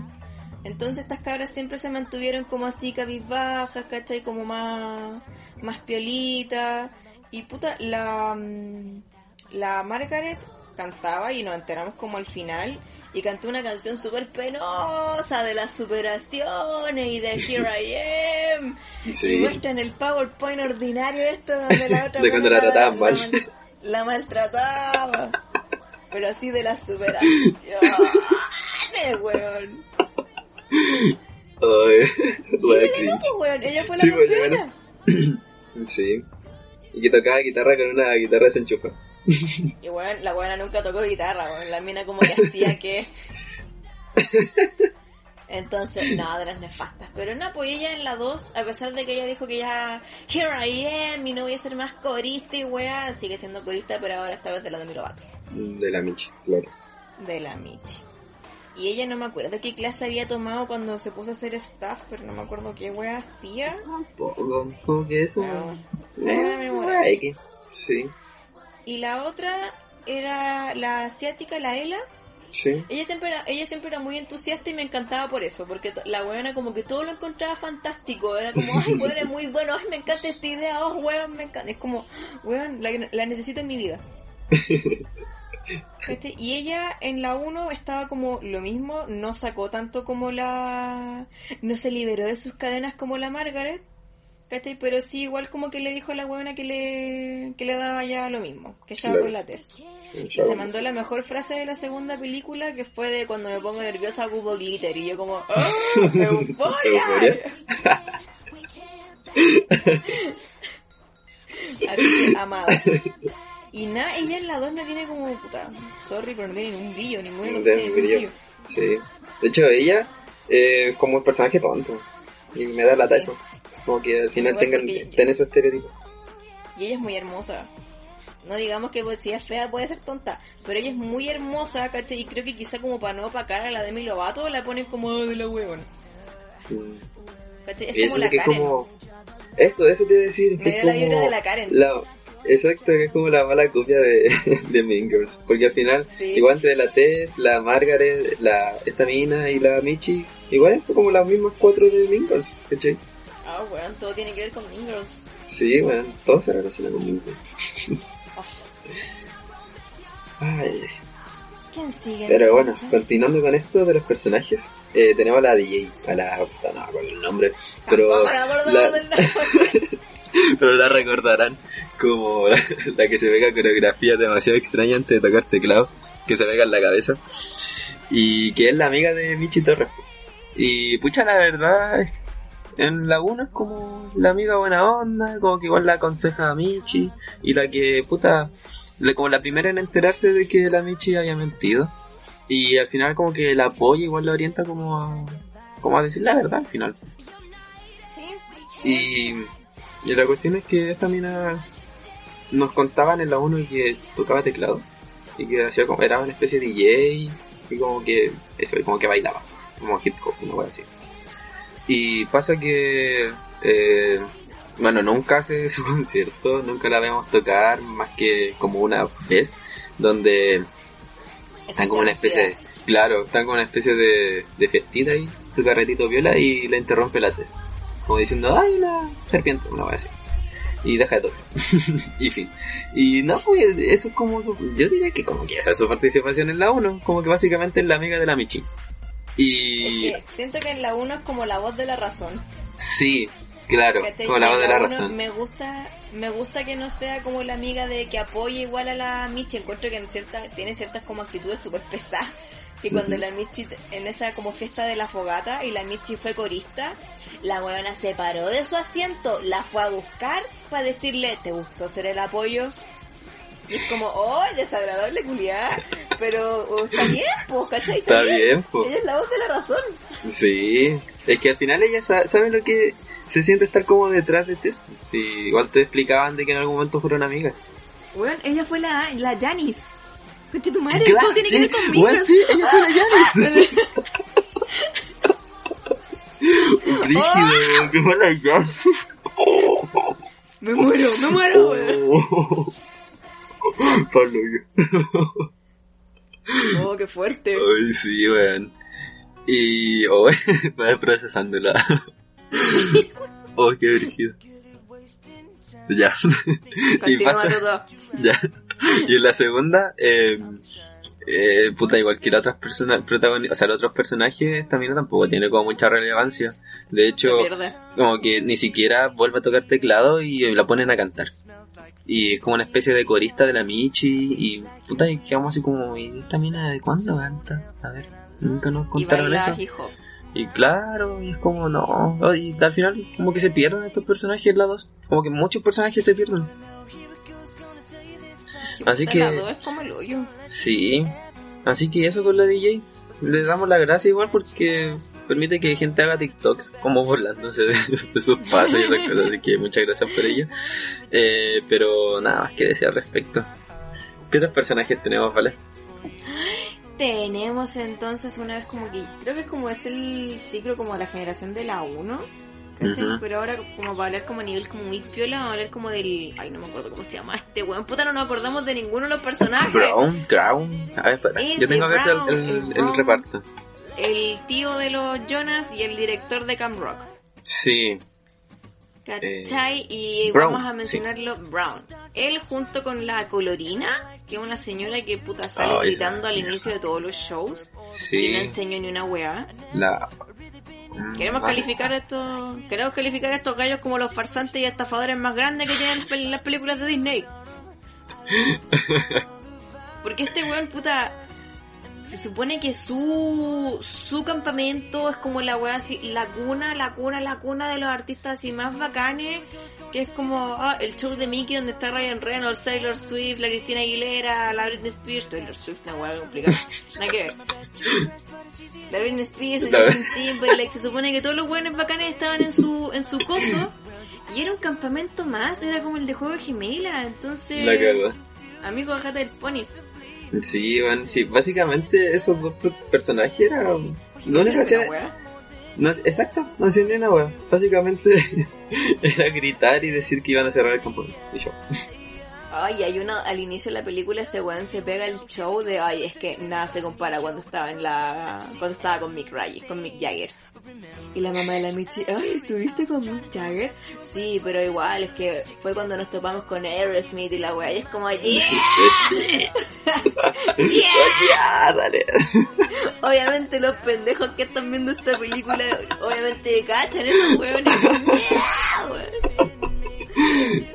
Entonces estas cabras siempre se mantuvieron como así cabizbajas, ¿cachai? Como más, más piolitas. Y puta, la, mm, la Margaret cantaba y nos enteramos como al final y cantó una canción súper penosa de las superaciones y de Here I Am. Y muestran el PowerPoint ordinario esto donde la otra de cuando la trataban mal. La, maltrataba. Pero así de las superaciones, weón. Ay, Ella fue la sí, campeona. Sí. Y que tocaba guitarra con una guitarra desenchufa. Y bueno, la buena nunca tocó guitarra, bueno, la mina como que hacía que... Entonces, nada, de las nefastas. Pero no, pues ella en la 2, a pesar de que ella dijo que ya, here I am, y no voy a ser más corista y wea, sigue siendo corista, pero ahora esta vez de la de Mirovato. De la Michi, claro. De la Michi. Y ella no me acuerdo qué clase había tomado cuando se puso a hacer staff, pero no me acuerdo qué wea hacía. Tampoco, como que eso. No, no eh, Sí. Y la otra era la asiática, la Ela. Sí. Ella siempre era, ella siempre era muy entusiasta y me encantaba por eso, porque la weona como que todo lo encontraba fantástico, era como, ay, weón, es muy bueno, ay, me encanta esta idea, oh, weón, me encanta. Es como, weón, la, la necesito en mi vida. ¿Cachai? Y ella en la 1 estaba como lo mismo, no sacó tanto como la... No se liberó de sus cadenas como la Margaret, ¿cachai? Pero sí igual como que le dijo a la buena que le, que le daba ya lo mismo, que estaba con la test. Y se mandó la mejor frase de la segunda película que fue de cuando me pongo nerviosa cubo glitter y yo como ¡Oh! ¡Euforia! Euforia. Así que amada. Y nada, ella en la 2 no tiene como puta, sorry, pero no tiene ningún brillo, ninguno de De dos tiene ningún brillo. Sí. De hecho, ella eh, como un personaje tonto. Y me da lata Sí. eso. Como que al final tengan, porque- ten ese estereotipo. Y ella es muy hermosa. No digamos que pues, si es fea puede ser tonta, pero ella es muy hermosa, ¿cachai? Y creo que quizá como para no opacar a la Demi Lovato la ponen como "Oh, de la huevona. Mm. ¿Cachai? Es Y eso como la Karen. como... Eso, eso te iba a decir. Me Que da es la como... vibra de la Karen. la- Exacto, que es como la mala copia de, de Mean Girls. Porque al final, Sí. igual entre la Tess, la Margaret, la esta mina y la Michi, igual es como las mismas cuatro de Mean Girls, ¿cachai? Ah, weón, todo tiene que ver con Mean Girls. Sí, bueno, todo se relaciona con Mean Girls. Ay, ¿Quién sigue? pero bueno, continuando con esto de los personajes, eh, tenemos a la DJ, a la... no, con el nombre, pero... La-. pero la recordarán como la, la que se pega coreografías demasiado extrañas antes de tocar teclado, que se pega en la cabeza, y que es la amiga de Michi Torres. Y pucha, la verdad, en la 1 es como la amiga buena onda, como que igual la aconseja a Michi, y la que, puta, como la primera en enterarse de que la Michi había mentido, y al final como que la apoya, igual la orienta como a, como a decir la verdad al final. Y, y la cuestión es que esta mina nos contaban en la 1 que tocaba teclado y que hacía como, era una especie de DJ y como que eso, y como que bailaba, como hip hop, una wea así. Y pasa que, eh, bueno, nunca hace su concierto, nunca la vemos tocar más que como una vez, donde están como una especie de, claro, están como una especie de, de festita ahí, su carretito viola y le interrumpe la test. Como diciendo, ay, una serpiente, una wea así. Y deja de tocar. y fin. Y no, pues eso es como su, yo diría que como que esa es su participación en la 1, como que básicamente es la amiga de la Michi. Y Es que siento que en la 1 es como la voz de la razón. sí, claro, ¿cachai? como la voz de la razón. Me gusta, me gusta que no sea como la amiga de que apoye igual a la Michi. Encuentro que en cierta, tiene ciertas como actitudes súper pesadas. Que cuando la Michi, en esa como fiesta de la fogata y la Michi fue corista, la huevona se paró de su asiento, la fue a buscar para decirle, ¿te gustó ser el apoyo? Y es como, ¡oh, desagradable culiar! Pero oh, está bien, pues, ¿cachai? Está bien, pues. Ella es la voz de la razón. Sí, es que al final ella sa- sabe lo que se siente estar como detrás de Tess. Sí, igual te explicaban de que en algún momento fueron amigas. Bueno, ella fue la, la Janis. Coche tu madre, Claro, todo tiene sí, que ver conmigo. bueno, sí, ella fue la Janis. Rígido, que fue la Janis. Me muero, me muero. weón. Oh. Pablo. Oh, qué fuerte. Ay, sí, weón. Y, oh, voy procesándola. Oh, qué brígido. Ya. y Continúa pasa, todo. ya. Y en la segunda, eh, eh, puta, igual que las otras personas, o sea, los otros personajes también tampoco tiene como mucha relevancia. De hecho, como que ni siquiera vuelve a tocar teclado y la ponen a cantar. Y es como una especie de corista de la Michi y puta, y quedamos así como, ¿y esta mina de cuándo canta? A ver, nunca nos contaron eso. Y claro, y es como, no, y al final como que se pierden estos personajes la dos, como que muchos personajes se pierden. Así que- es como el hoyo. Sí, así que eso con la DJ, le damos la gracia igual porque permite que gente haga TikToks como burlándose de, de sus pasos y esas cosas, así que muchas gracias por ello. Eh, pero nada más que decir al respecto. ¿Qué otros personajes tenemos, vale? Tenemos entonces una vez como que, creo que es como es el ciclo como de la generación de la 1. Pero ahora como para hablar como a nivel como muy piola, vamos a hablar como del... Ay, no me acuerdo cómo se llama este weón. Puta, no nos acordamos de ninguno de los personajes. Brown, Crown. A ver, espera. Ese Yo tengo el, Brown, el- el el Brown. reparto. El tío de los Jonas y el director de Cam Rock. Sí. ¿Cachai? y Eh, Brown, vamos a mencionarlo, Brown. Él junto con la Colorina, que es una señora que puta sale gritando al inicio de todos los shows. Y no Sí, enseñó ni una weá. la... Queremos Vale. calificar a estos, queremos calificar a estos gallos como los farsantes y estafadores más grandes que tienen las películas de Disney. Porque este weón, puta, se supone que su, su campamento es como la weá así, la cuna, la cuna, la cuna de los artistas así más bacanes, que es como ah, el show de Mickey donde está Ryan Reynolds, Taylor Swift, la Cristina Aguilera, la Britney Spears, Taylor Swift, una weá complicada, nada que ver. La Britney Spears, el Timberlake, se supone que todos los buenos bacanes estaban en su, en su coso, y era un campamento más, era como el de juego de gemela, entonces... La. Amigo, bájate del ponis. Sí, bueno, sí, básicamente esos dos per- personajes eran... Lo único que hacían... No, exacto, no hacían ni una wea. Básicamente era gritar y decir que iban a cerrar el campo. Y yo. Ay, hay una, al inicio de la película ese weón se pega el show de, ay, es que nada se compara cuando estaba en la, cuando estaba con Mick Jagger, con Mick Jagger. Y la mamá de la Michi, ay, ¿estuviste con Mick Jagger? Sí, pero igual, es que fue cuando nos topamos con Aerosmith y la weá, y es como, yeah, ya, dale. Obviamente los pendejos que están viendo esta película, obviamente cachan esos weones. Yeah, weón.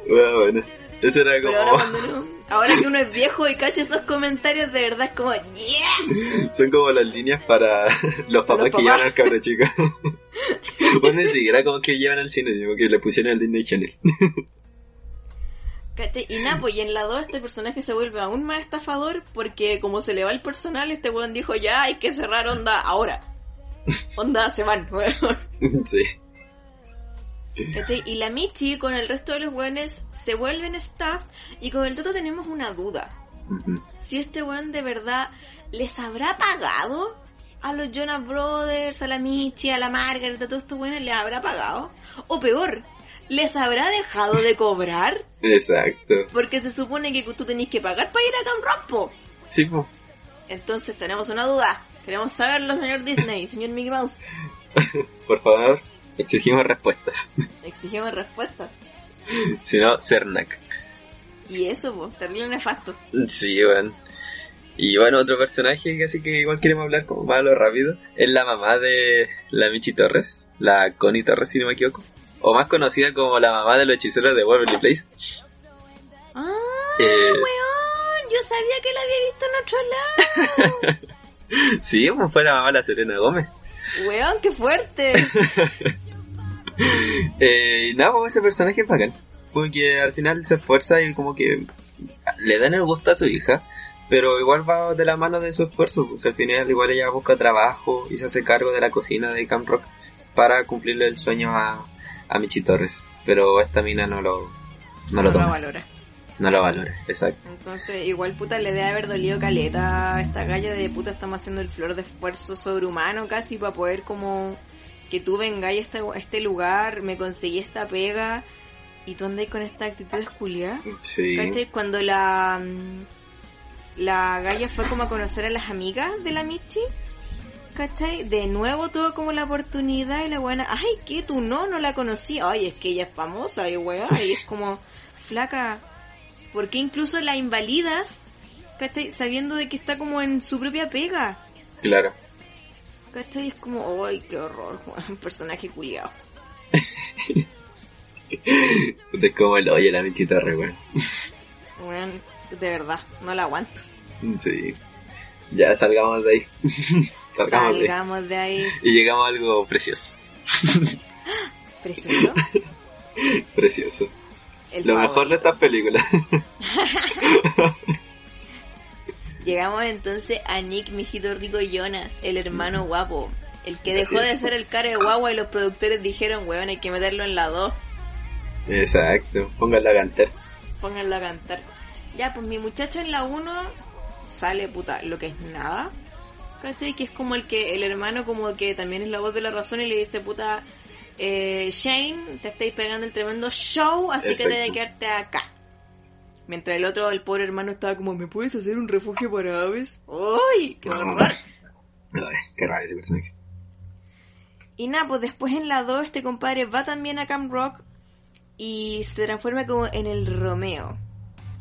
Bueno, bueno. Eso era Pero ahora, como... cuando uno- ahora que uno es viejo y cacha esos comentarios, de verdad es como, yeah. Son como las líneas para los papás Los que llevan al cabro chico. bueno, ni siquiera como que llevan al cine, sino que le pusieron al Disney Channel. ¿Cachai? Y nada, pues y en la 2 este personaje se vuelve aún más estafador porque como se le va el personal, este weón dijo ya hay que cerrar onda ahora. Onda se van, weón. sí. ¿Cachai? Y la Michi con el resto de los weones se vuelven staff y con el Toto tenemos una duda. Si este weón de verdad les habrá pagado a los Jonas Brothers, a la Michi, a la Margaret, a todos estos weones, les habrá pagado. O peor, les habrá dejado de cobrar Exacto. porque se supone que tú tenés que pagar para ir a Camp Rock, po. Sí, po. Entonces tenemos una duda. Queremos saberlo, señor Disney, señor Mickey Mouse. Por favor, exigimos respuestas. Exigimos respuestas. si no, Cernac. Y eso, pues, terrible nefasto. Sí, bueno. Y bueno, otro personaje que así que igual queremos hablar como malo rápido es la mamá de la Michi Torres, la Connie Torres, si no me equivoco. O más conocida como la mamá de los hechiceros de Waverly Place. ¡Ah, Eh, weón! Yo sabía que la había visto en otro lado. sí, pues fue la mamá de la Serena Gómez. Weón, qué fuerte. Eh, nada, pues ese personaje es bacán. Porque al final se esfuerza y como que le dan el gusto a su hija. Pero igual va de la mano de su esfuerzo. Pues al final igual ella busca trabajo y se hace cargo de la cocina de Camp Rock para cumplirle el sueño a, a Michi Torres. Pero esta mina no lo, no lo No toma. valora. No lo valora, exacto. Entonces, igual puta le debe haber dolido caleta a esta galla de puta estamos haciendo el flor de esfuerzo sobrehumano casi para poder como que tú vengáis a este, a este lugar, me conseguí esta pega y tú andáis con esta actitud esculia. Sí. ¿Cachai? Cuando la mm, la galla fue como a conocer a las amigas de la Michi, ¿cachai? De nuevo tuvo como la oportunidad y la buena, ay, ¿qué? ¿Tú no? No la conocí. Ay, es que ella es famosa y weá, y es como, flaca, ¿por qué incluso la invalidas? ¿Cachai? Sabiendo de que está como en su propia pega. Claro. ¿Cachai? Es como, ay, qué horror, un personaje culiado. Es como el oye la Michi Torres, weón. Weón, de verdad, no la aguanto. Sí. Ya salgamos de ahí. salgamos de ahí. Salgamos de ahí. Y llegamos a algo precioso. Precioso. Precioso. El Lo mejor de estas películas. Llegamos entonces a Nick Mijito Rico Jonas, el hermano guapo. El que dejó de ser el cara de guagua y los productores dijeron, weón, hay que meterlo en la 2. Exacto. Pónganlo a cantar. Pónganlo a cantar. Ya, pues mi muchacho en la 1 sale puta lo que es nada. ¿Cachai? Que es como el que el hermano como que también es la voz de la razón y le dice puta eh, Shane, te estáis pegando el tremendo show, así que Exacto. debes quedarte acá. Mientras el otro, el pobre hermano, estaba como, ¿me puedes hacer un refugio para aves? ¡Ay! ¡Qué horror! Qué raro ese personaje. Y nada, pues después en la 2 este compadre va también a Camp Rock y se transforma como en el Romeo.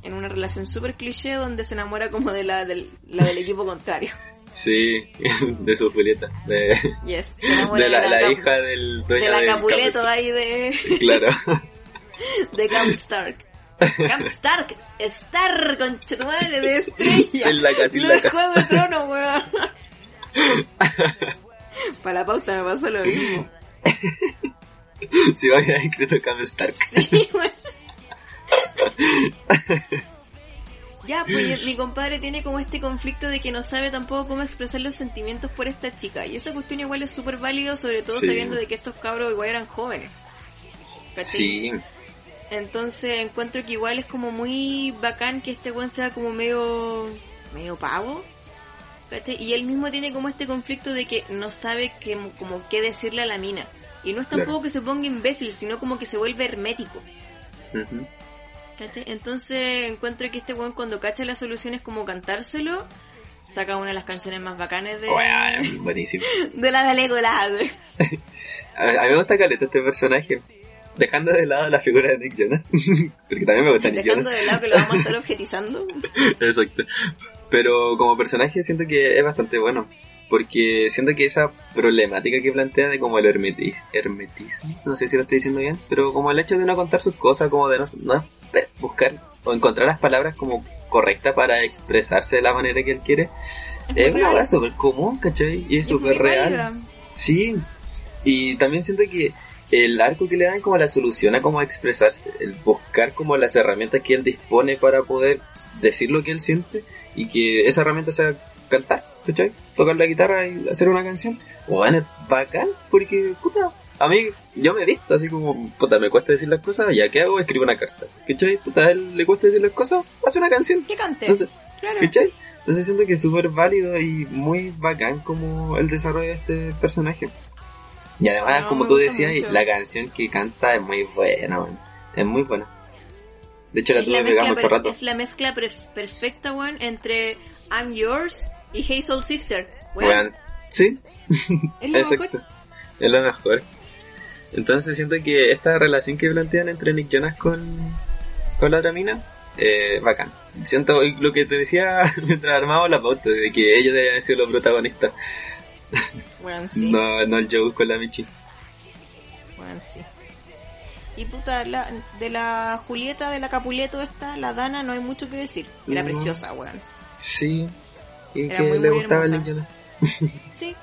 En una relación súper cliché donde se enamora como de la del, la del equipo contrario. Sí, de su Julieta. De, Yes, de la, la hija del dueño de la del Capuleto Camp- ahí de, Claro. de Camp Stark. Camp Stark, Star, tu madre, de estrella. Sin la casa, sin No casa. Juego de Tronos, weón. Para la pausa me pasó lo mismo. Si va a escrito Cam Stark. Sí, weón. Ya, pues mi compadre tiene como este conflicto de que no sabe tampoco cómo expresar los sentimientos por esta chica. Y esa cuestión igual es súper válido, sobre todo Sí. sabiendo de que estos cabros igual eran jóvenes. ¿Cachai? Sí, Entonces encuentro que igual es como muy bacán que este weón sea como medio. medio pavo. ¿cachai? Y él mismo tiene como este conflicto de que no sabe qué, como qué decirle a la mina. Y no es Claro. tampoco que se ponga imbécil, sino como que se vuelve hermético. Ujú. ¿Cachai? Entonces encuentro que este weón cuando cacha la solución es como cantárselo. Saca una de las canciones más bacanes de, buenísimo. de la película. A, mí me gusta caleta este personaje. Dejando de lado la figura de Nick Jonas. Porque también me gusta Nick Dejando Jonas. de lado que lo vamos a estar objetizando. Exacto. Pero como personaje siento que es bastante bueno. Porque siento que esa problemática que plantea de como el hermeti- hermetismo, no sé si lo estoy diciendo bien, pero como el hecho de no contar sus cosas, como de no, no buscar o encontrar las palabras como correctas para expresarse de la manera que él quiere, es muy una cosa súper común, ¿cachai? Y es es súper real. válida. Sí, y también siento que el arco que le dan como la solución a cómo expresarse, el buscar como las herramientas que él dispone para poder decir lo que él siente y que esa herramienta sea cantar, ¿cachai? Tocar la guitarra y hacer una canción. Bueno, es bacán, porque, puta, a mí, yo me he visto así como, puta, me cuesta decir las cosas, ya, ¿qué hago? Escribo una carta, ¿cachai? Puta, a él le cuesta decir las cosas, hace una canción. Que cante. Entonces, claro. ¿Cachai? Entonces siento que es súper válido y muy bacán como el desarrollo de este personaje. Y además, No, como tú decías, mucho. la canción que canta es muy buena, man. Es muy buena. De hecho, la tuve pegada mucho rato. es la mezcla per- perfecta, weón, entre I'm Yours y Soul Sister. Weón, Weón. Sí, es lo exacto. mejor. Es lo mejor. Entonces siento que esta relación que plantean entre Nick Jonas con, con la otra mina, eh, bacán. Siento lo que te decía mientras armábamos la pauta, de que ellos deberían haber sido los protagonistas, sí. no, no el Joe con la Michi. Sí. Y puta, la, de la Julieta, de la Capuleto esta, la Dana, no hay mucho que decir. Era No. preciosa, weón. Sí. Y Era que muy, le muy gustaba el. Nick Jonas. Sí.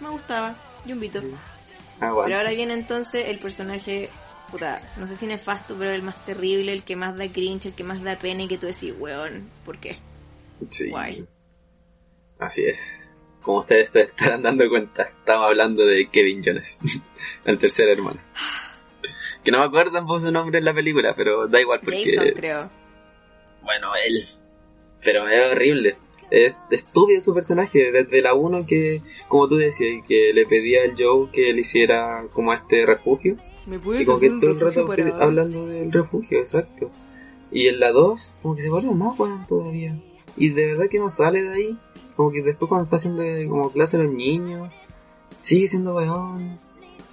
Me gustaba. Yumbito. Ah, bueno. Pero ahora viene entonces el personaje, puta, no sé si nefasto, pero el más terrible, el que más da cringe, el que más da pena y que tú decís, weón, ¿por qué? Sí. guay. Así es. Como ustedes te estarán dando cuenta, estamos hablando de Kevin Jonas, el tercer hermano. Que no me acuerdo tampoco su nombre en la película, pero da igual porque... Jason, creo. Bueno, él. Pero es horrible. Es estúpido su personaje. Desde la 1 que, como tú decías, que le pedía al Joe que le hiciera como este refugio. ¿Me Y como que todo el rato para- hablando del refugio, exacto. Y en la 2, como que se vuelve más weón todavía. Y de verdad que no sale de ahí. Como que después cuando está haciendo eh, como clase a los niños, sigue siendo weón.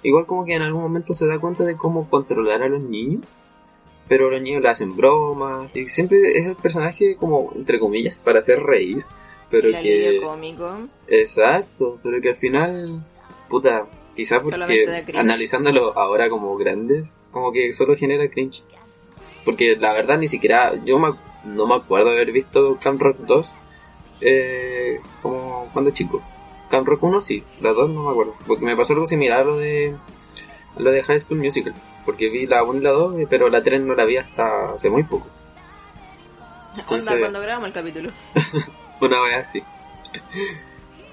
Igual como que en algún momento se da cuenta de cómo controlar a los niños. Pero los niños le hacen bromas. Y siempre es el personaje como, entre comillas, para hacer reír. Pero el que... cómico. Exacto, pero que al final, puta, quizás porque analizándolo ahora como grandes, como que solo genera cringe. Porque la verdad ni siquiera, yo me- no me acuerdo haber visto Camp Rock 2 eh, como cuando chico. Camp Rock 1 sí, la 2 no me acuerdo. Porque me pasó algo similar a lo de, lo de High School Musical. Porque vi la 1 y la 2, pero la 3 no la vi hasta hace muy poco. Entonces- Onda cuando grabamos el capítulo. Una vez así.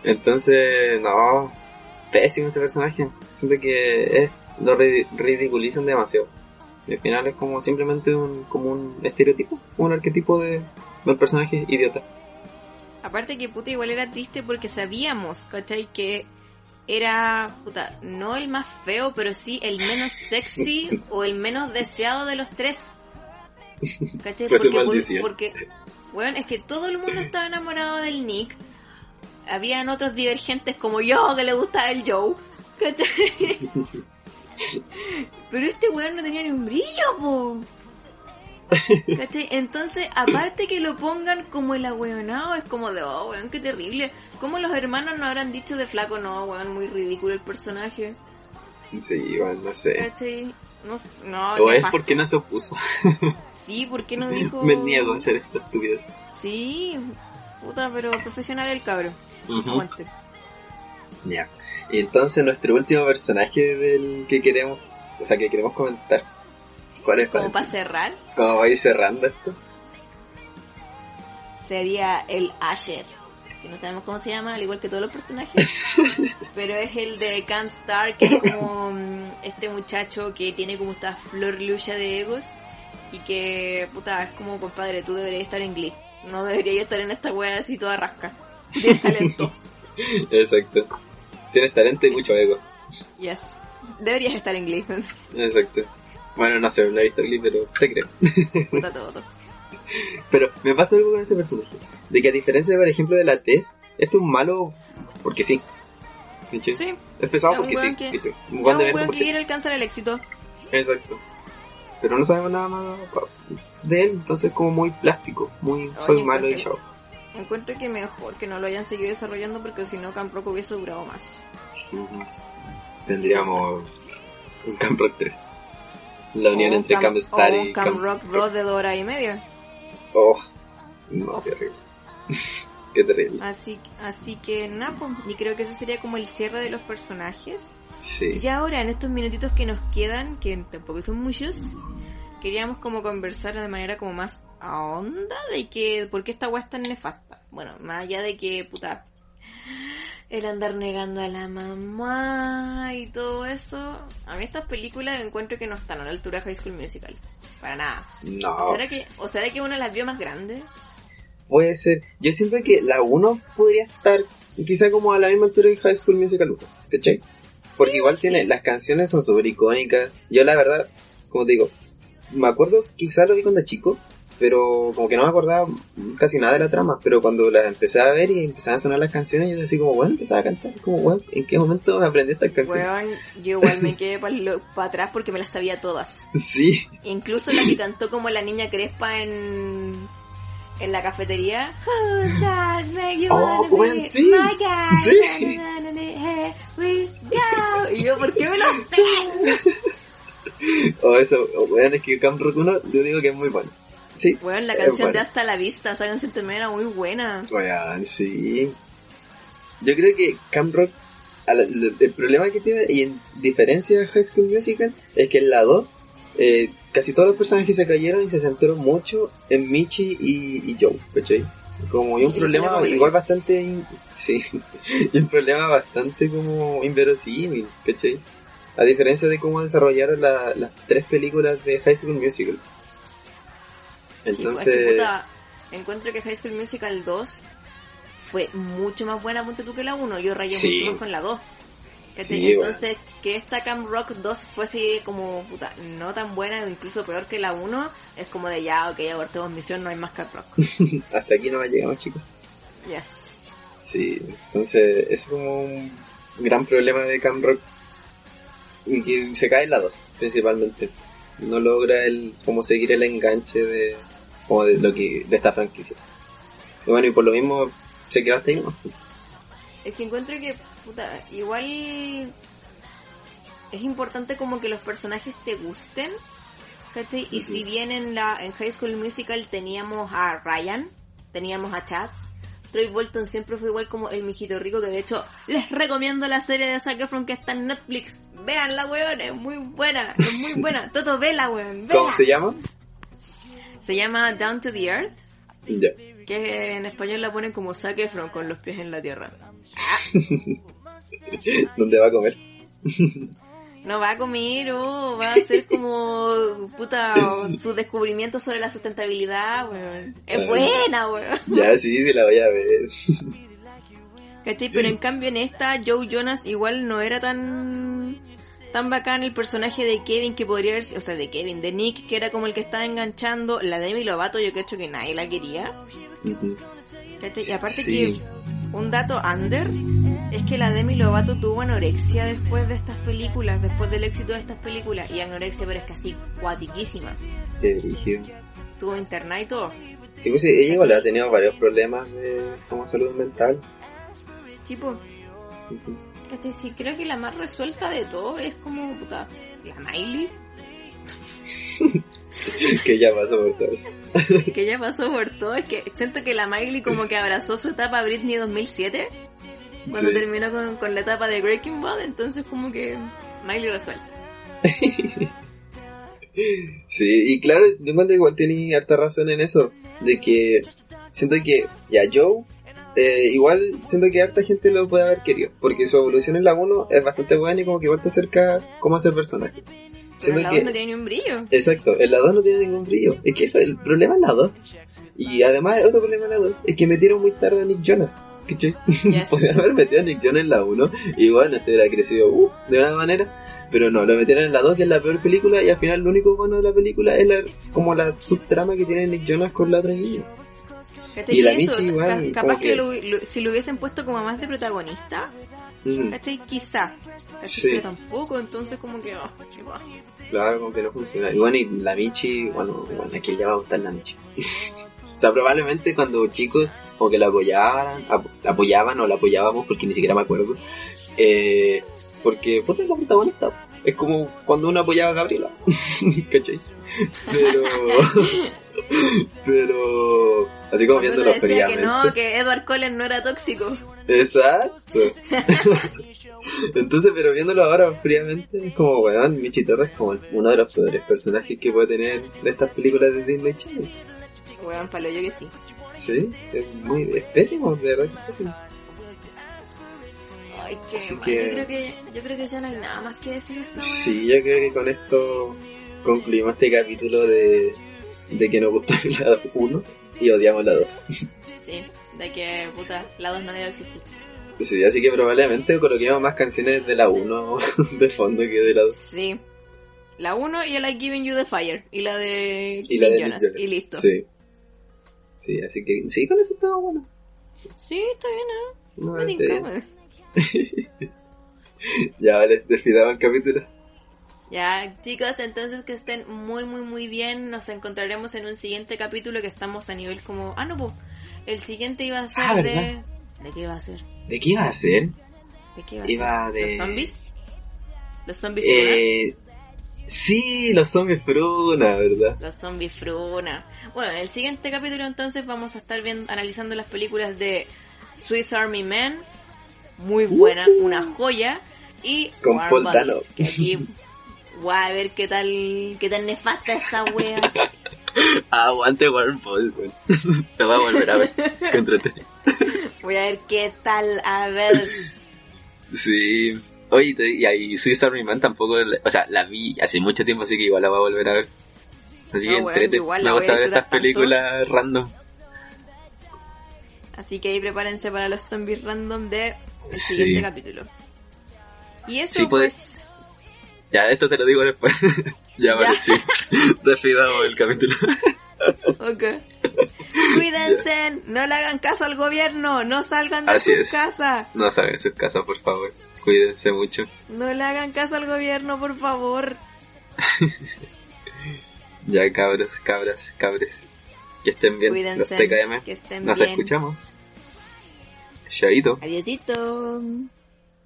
Entonces, no, pésimo ese personaje. Siento que es, lo ri- ridiculizan demasiado. Y al final es como simplemente un, como un estereotipo, un arquetipo de, del personaje idiota. Aparte que puta igual era triste porque sabíamos, ¿cachai? Que era, puta, no el más feo, pero sí el menos sexy o el menos deseado de los tres. ¿Cachai? Porque, porque, bueno, es que todo el mundo estaba enamorado del Nick. Habían otros divergentes como yo que le gustaba el Joe. ¿Cachai? Pero este weón no tenía ni un brillo, po. ¿Cachai? Entonces, aparte que lo pongan como el ahueonado, es como de, oh, weón, qué terrible. ¿Cómo los hermanos no habrán dicho de flaco? No, weón, muy ridículo el personaje. Sí, igual, no sé. ¿Cachai? No, O es porque no se opuso. Sí, ¿por qué no dijo...? Me niego a hacer esta estupidez. Sí, puta, pero profesional el cabro. Aguante. Ya. Y entonces nuestro último personaje del que queremos, o sea, que queremos comentar. ¿Cuál es? Como para para cerrar, ¿Cómo va a ir cerrando esto? sería el Asher. Que no sabemos cómo se llama, al igual que todos los personajes. pero es el de Camp Star, que es como mm, este muchacho que tiene como esta flor lucha de egos. Y que, puta, es como, compadre, tú deberías estar en Glee. No deberías estar en esta wea así toda rasca. Tienes talento. Exacto. Tienes talento y mucho ego. Yes. Deberías estar en Glee. Exacto. Bueno, no sé, no he visto Glee, pero te creo. Puta todo. Pero me pasa algo con este personaje. De que a diferencia, por ejemplo, de la Tess, este es un malo porque sí. ¿Cachai? Sí. Es pesado porque sí. que- ¿cachai? Un de que quiere alcanzar el éxito. Exacto. Pero no sabemos nada más de él, entonces como muy plástico, muy soy malo y chao. Encuentro que mejor que no lo hayan seguido desarrollando porque si no Camp Rock hubiese durado más. Tendríamos un Camp Rock 3. La unión entre Camp Star y Camp... Rock 2 de dos horas y media. Oh, no, terrible. Qué terrible. Así, así que nada, pues, y creo que ese sería como el cierre de los personajes. Sí. Y ahora, en estos minutitos que nos quedan, que tampoco son muchos, queríamos como conversar de manera como más a onda de que, ¿por qué esta weá es tan nefasta? Bueno, más allá de que, puta, el andar negando a la mamá y todo eso, a mí estas películas encuentro que no están a la altura de High School Musical. Para nada. No, ¿O será que, o será que uno las vio más grandes? puede ser. Yo siento que la 1 podría estar quizá como a la misma altura que High School Musical 1, ¿cachai? Porque Sí, igual tiene, las canciones son súper icónicas. Yo la verdad, como te digo, me acuerdo, quizá lo vi cuando chico, pero como que no me acordaba casi nada de la trama. Pero cuando las empecé a ver y empezaban a sonar las canciones, yo decía como, bueno, empezaba a cantar. Como, bueno, ¿en qué momento me aprendí estas canciones? Weón, yo igual me quedé para atrás porque me las sabía todas. Sí, Incluso la que cantó como la niña Crespa en, en la cafetería. Oh, weón, be sí. Sí. Y yo, ¿por qué me lo sé? o eso, o, bueno, es que Camp Rock 1 yo digo que es muy bueno. Sí, Weón, la Es canción bueno. de Hasta la Vista, esa canción también era muy buena. Sí. Yo creo que Camp Rock, el, problema que tiene, y en diferencia de High School Musical, es que en la 2, eh, casi todos los personajes se cayeron y se centraron mucho en Michi y, y Joe, ¿cachai? Como y un Y problema igual bastante, in- sí, y un problema bastante como inverosímil, ¿cachai? A diferencia de cómo desarrollaron la- las tres películas de High School Musical. Sí, pues, Entonces, puta, encuentro que High School Musical 2 fue mucho más buena punto tú que la 1. Yo rayé Sí. mucho más con la 2. ¿Cachai? Sí, Entonces, que esta Camp Rock 2 fuese como, puta, no tan buena o incluso peor que la 1, es como de ya, ok, abortemos misión, no hay más Camp Rock. hasta aquí no llegamos chicos. Yes. Sí, entonces es como un gran problema de Cam Rock y que se cae en la 2 principalmente. No logra el como seguir el enganche de como de lo que de esta franquicia. Y bueno, y por lo mismo se quedó hasta ahí nomás. Es que encuentro que, puta, igual es importante como que los personajes te gusten, ¿cachai? Y si bien en la en High School Musical teníamos a Ryan, teníamos a Chad, Troy Bolton siempre fue igual como el mijito rico, que de hecho les recomiendo la serie de Zac Efron que está en Netflix. Veanla, weón, es muy buena, es muy buena. Toto, vela, weón, vela. ¿Cómo se llama? Se llama Down to the Earth, Ya. que en español la ponen como Zac Efron con los pies en la tierra. ¿Dónde va a comer? No va a comer o va a hacer como puta su descubrimiento sobre la sustentabilidad, weón. Es Ah. buena, weón. Ya, sí, sí la voy a ver. ¿Cachai? Pero en cambio en esta Joe Jonas igual no era tan tan bacán el personaje de Kevin que podría haber o sea, de Kevin, de Nick, que era como el que estaba enganchando, la Demi Lovato yo cacho que nadie la quería. Y aparte Sí. que un dato under Es que la Demi Lovato tuvo anorexia después de estas películas, después del éxito de estas películas. Y anorexia, pero es casi cuatiquísima. Qué. Tuvo internet y todo. Sí, pues sí, ella igual ha tenido varios problemas de como salud mental. Tipo, Ujú. Este, sí, creo que la más resuelta de todo es como puta, la Miley, que ya pasó por todo eso. que ya pasó por todo. Es que siento que la Miley como que abrazó su etapa Britney 2007, cuando Sí. terminó con, con la etapa de Breaking Bad, entonces como que Miley resuelta. Sí, y claro, yo encuentro igual tiene harta razón en eso, de que siento que ya Joe, eh, igual siento que harta gente lo puede haber querido, porque su evolución en la 1 es bastante buena y como que igual te acerca cómo hacer personaje. Pero la que, voz no tiene ni un brillo. exacto, en la 2 no tiene ningún brillo, es que eso, el problema en la 2, y además otro problema en la 2, es que metieron muy tarde a Nick Jonas. ¿cachai? Ya sé. Podrían haber metido a Nick Jonas en la 1 y bueno, este hubiera crecido uh, de una manera, pero no, lo metieron en la 2 que es la peor película y al final lo único bueno de la película es la, como la subtrama que tiene Nick Jonas con la otra niña. ¿Cachai? Y la Michi igual, capaz que, que- lo- lo- si lo hubiesen puesto como más de protagonista, Mm, ¿cachai? Quizá. ¿cachai? Sí. Pero tampoco, entonces como que... va. claro, como que no funciona. Y bueno, y la Michi, bueno, bueno a quién le va a gustar la Michi. o sea, probablemente cuando chicos o que la apoyaban, ap- apoyaban o la apoyábamos, porque ni siquiera me acuerdo, eh, porque pues es la protagonista. Es como cuando uno apoyaba a Gabriela. ¿Cachai? Pero. pero. Así como viéndolo uno decía que no, que Edward Cullen no era tóxico. Exacto. Entonces, pero viéndolo ahora fríamente, es como, weón, Michi Torres es como uno de los peores personajes que puede tener de estas películas de Disney Channel. Weón, palo yo que sí. Sí, es muy, es pésimo, de verdad que es pésimo. Ay, qué Así mal. que- Yo, creo que, yo creo que ya no hay nada más que decir esto. Sí, yo creo que con esto concluimos este capítulo de, de que nos gustó la 1 y odiamos la 2. Sí, de que, puta, la 2 no debe existir. Sí, así que probablemente coloquemos más canciones de la 1 de fondo que de la 2. Sí. La 1 y el I Given You the Fire. Y la de Y la Nick de Jonas. Jonas. Y listo. Sí. Sí, así que sí, con eso estaba bueno. Sí, está bien, ¿eh? No, Me. Ya, vale, despidamos el capítulo. Ya, chicos, entonces que estén muy, muy, muy bien. Nos encontraremos en un siguiente capítulo que estamos a nivel como... Ah, no, pues. El siguiente iba a ser Ah, de... ¿De qué iba a ser? ¿De qué iba a ser? ¿De qué iba a Iba ser? de- ¿Los zombies? ¿Los zombies Eh, sí, los zombies fruna, ¿verdad? Los zombies fruna. Bueno, en el siguiente capítulo entonces vamos a estar viendo, analizando las películas de Swiss Army Man. Muy buena, una joya. Y Uh. Con Warm Bodies, que aquí voy a ver qué tal, qué tan nefasta esta wea. Aguante Warren Bodies, weón. Te voy a volver a ver. Contrate. Voy a ver qué tal, a ver. Sí. Oye, y ahí Swiss Army Man tampoco, la- o sea, la vi hace mucho tiempo, así que igual la voy a volver a ver. Así No, que weón, entrete. igual Me gusta ver estas películas random. Así que ahí prepárense para los zombies random de el Sí. siguiente capítulo. Y eso Sí, puede- pues... Ya, esto te lo digo después. ya, vale, sí. Despidamos el capítulo. Ok. Cuídense, no le hagan caso al gobierno, no salgan de Así sus es. casas. no salgan de sus casas, por favor. Cuídense mucho. No le hagan caso al gobierno, por favor. Ya, cabros, cabras, cabres. Que estén bien. Cuídense, Los TKM. que estén Nos bien. escuchamos. Chaito. Adiósito.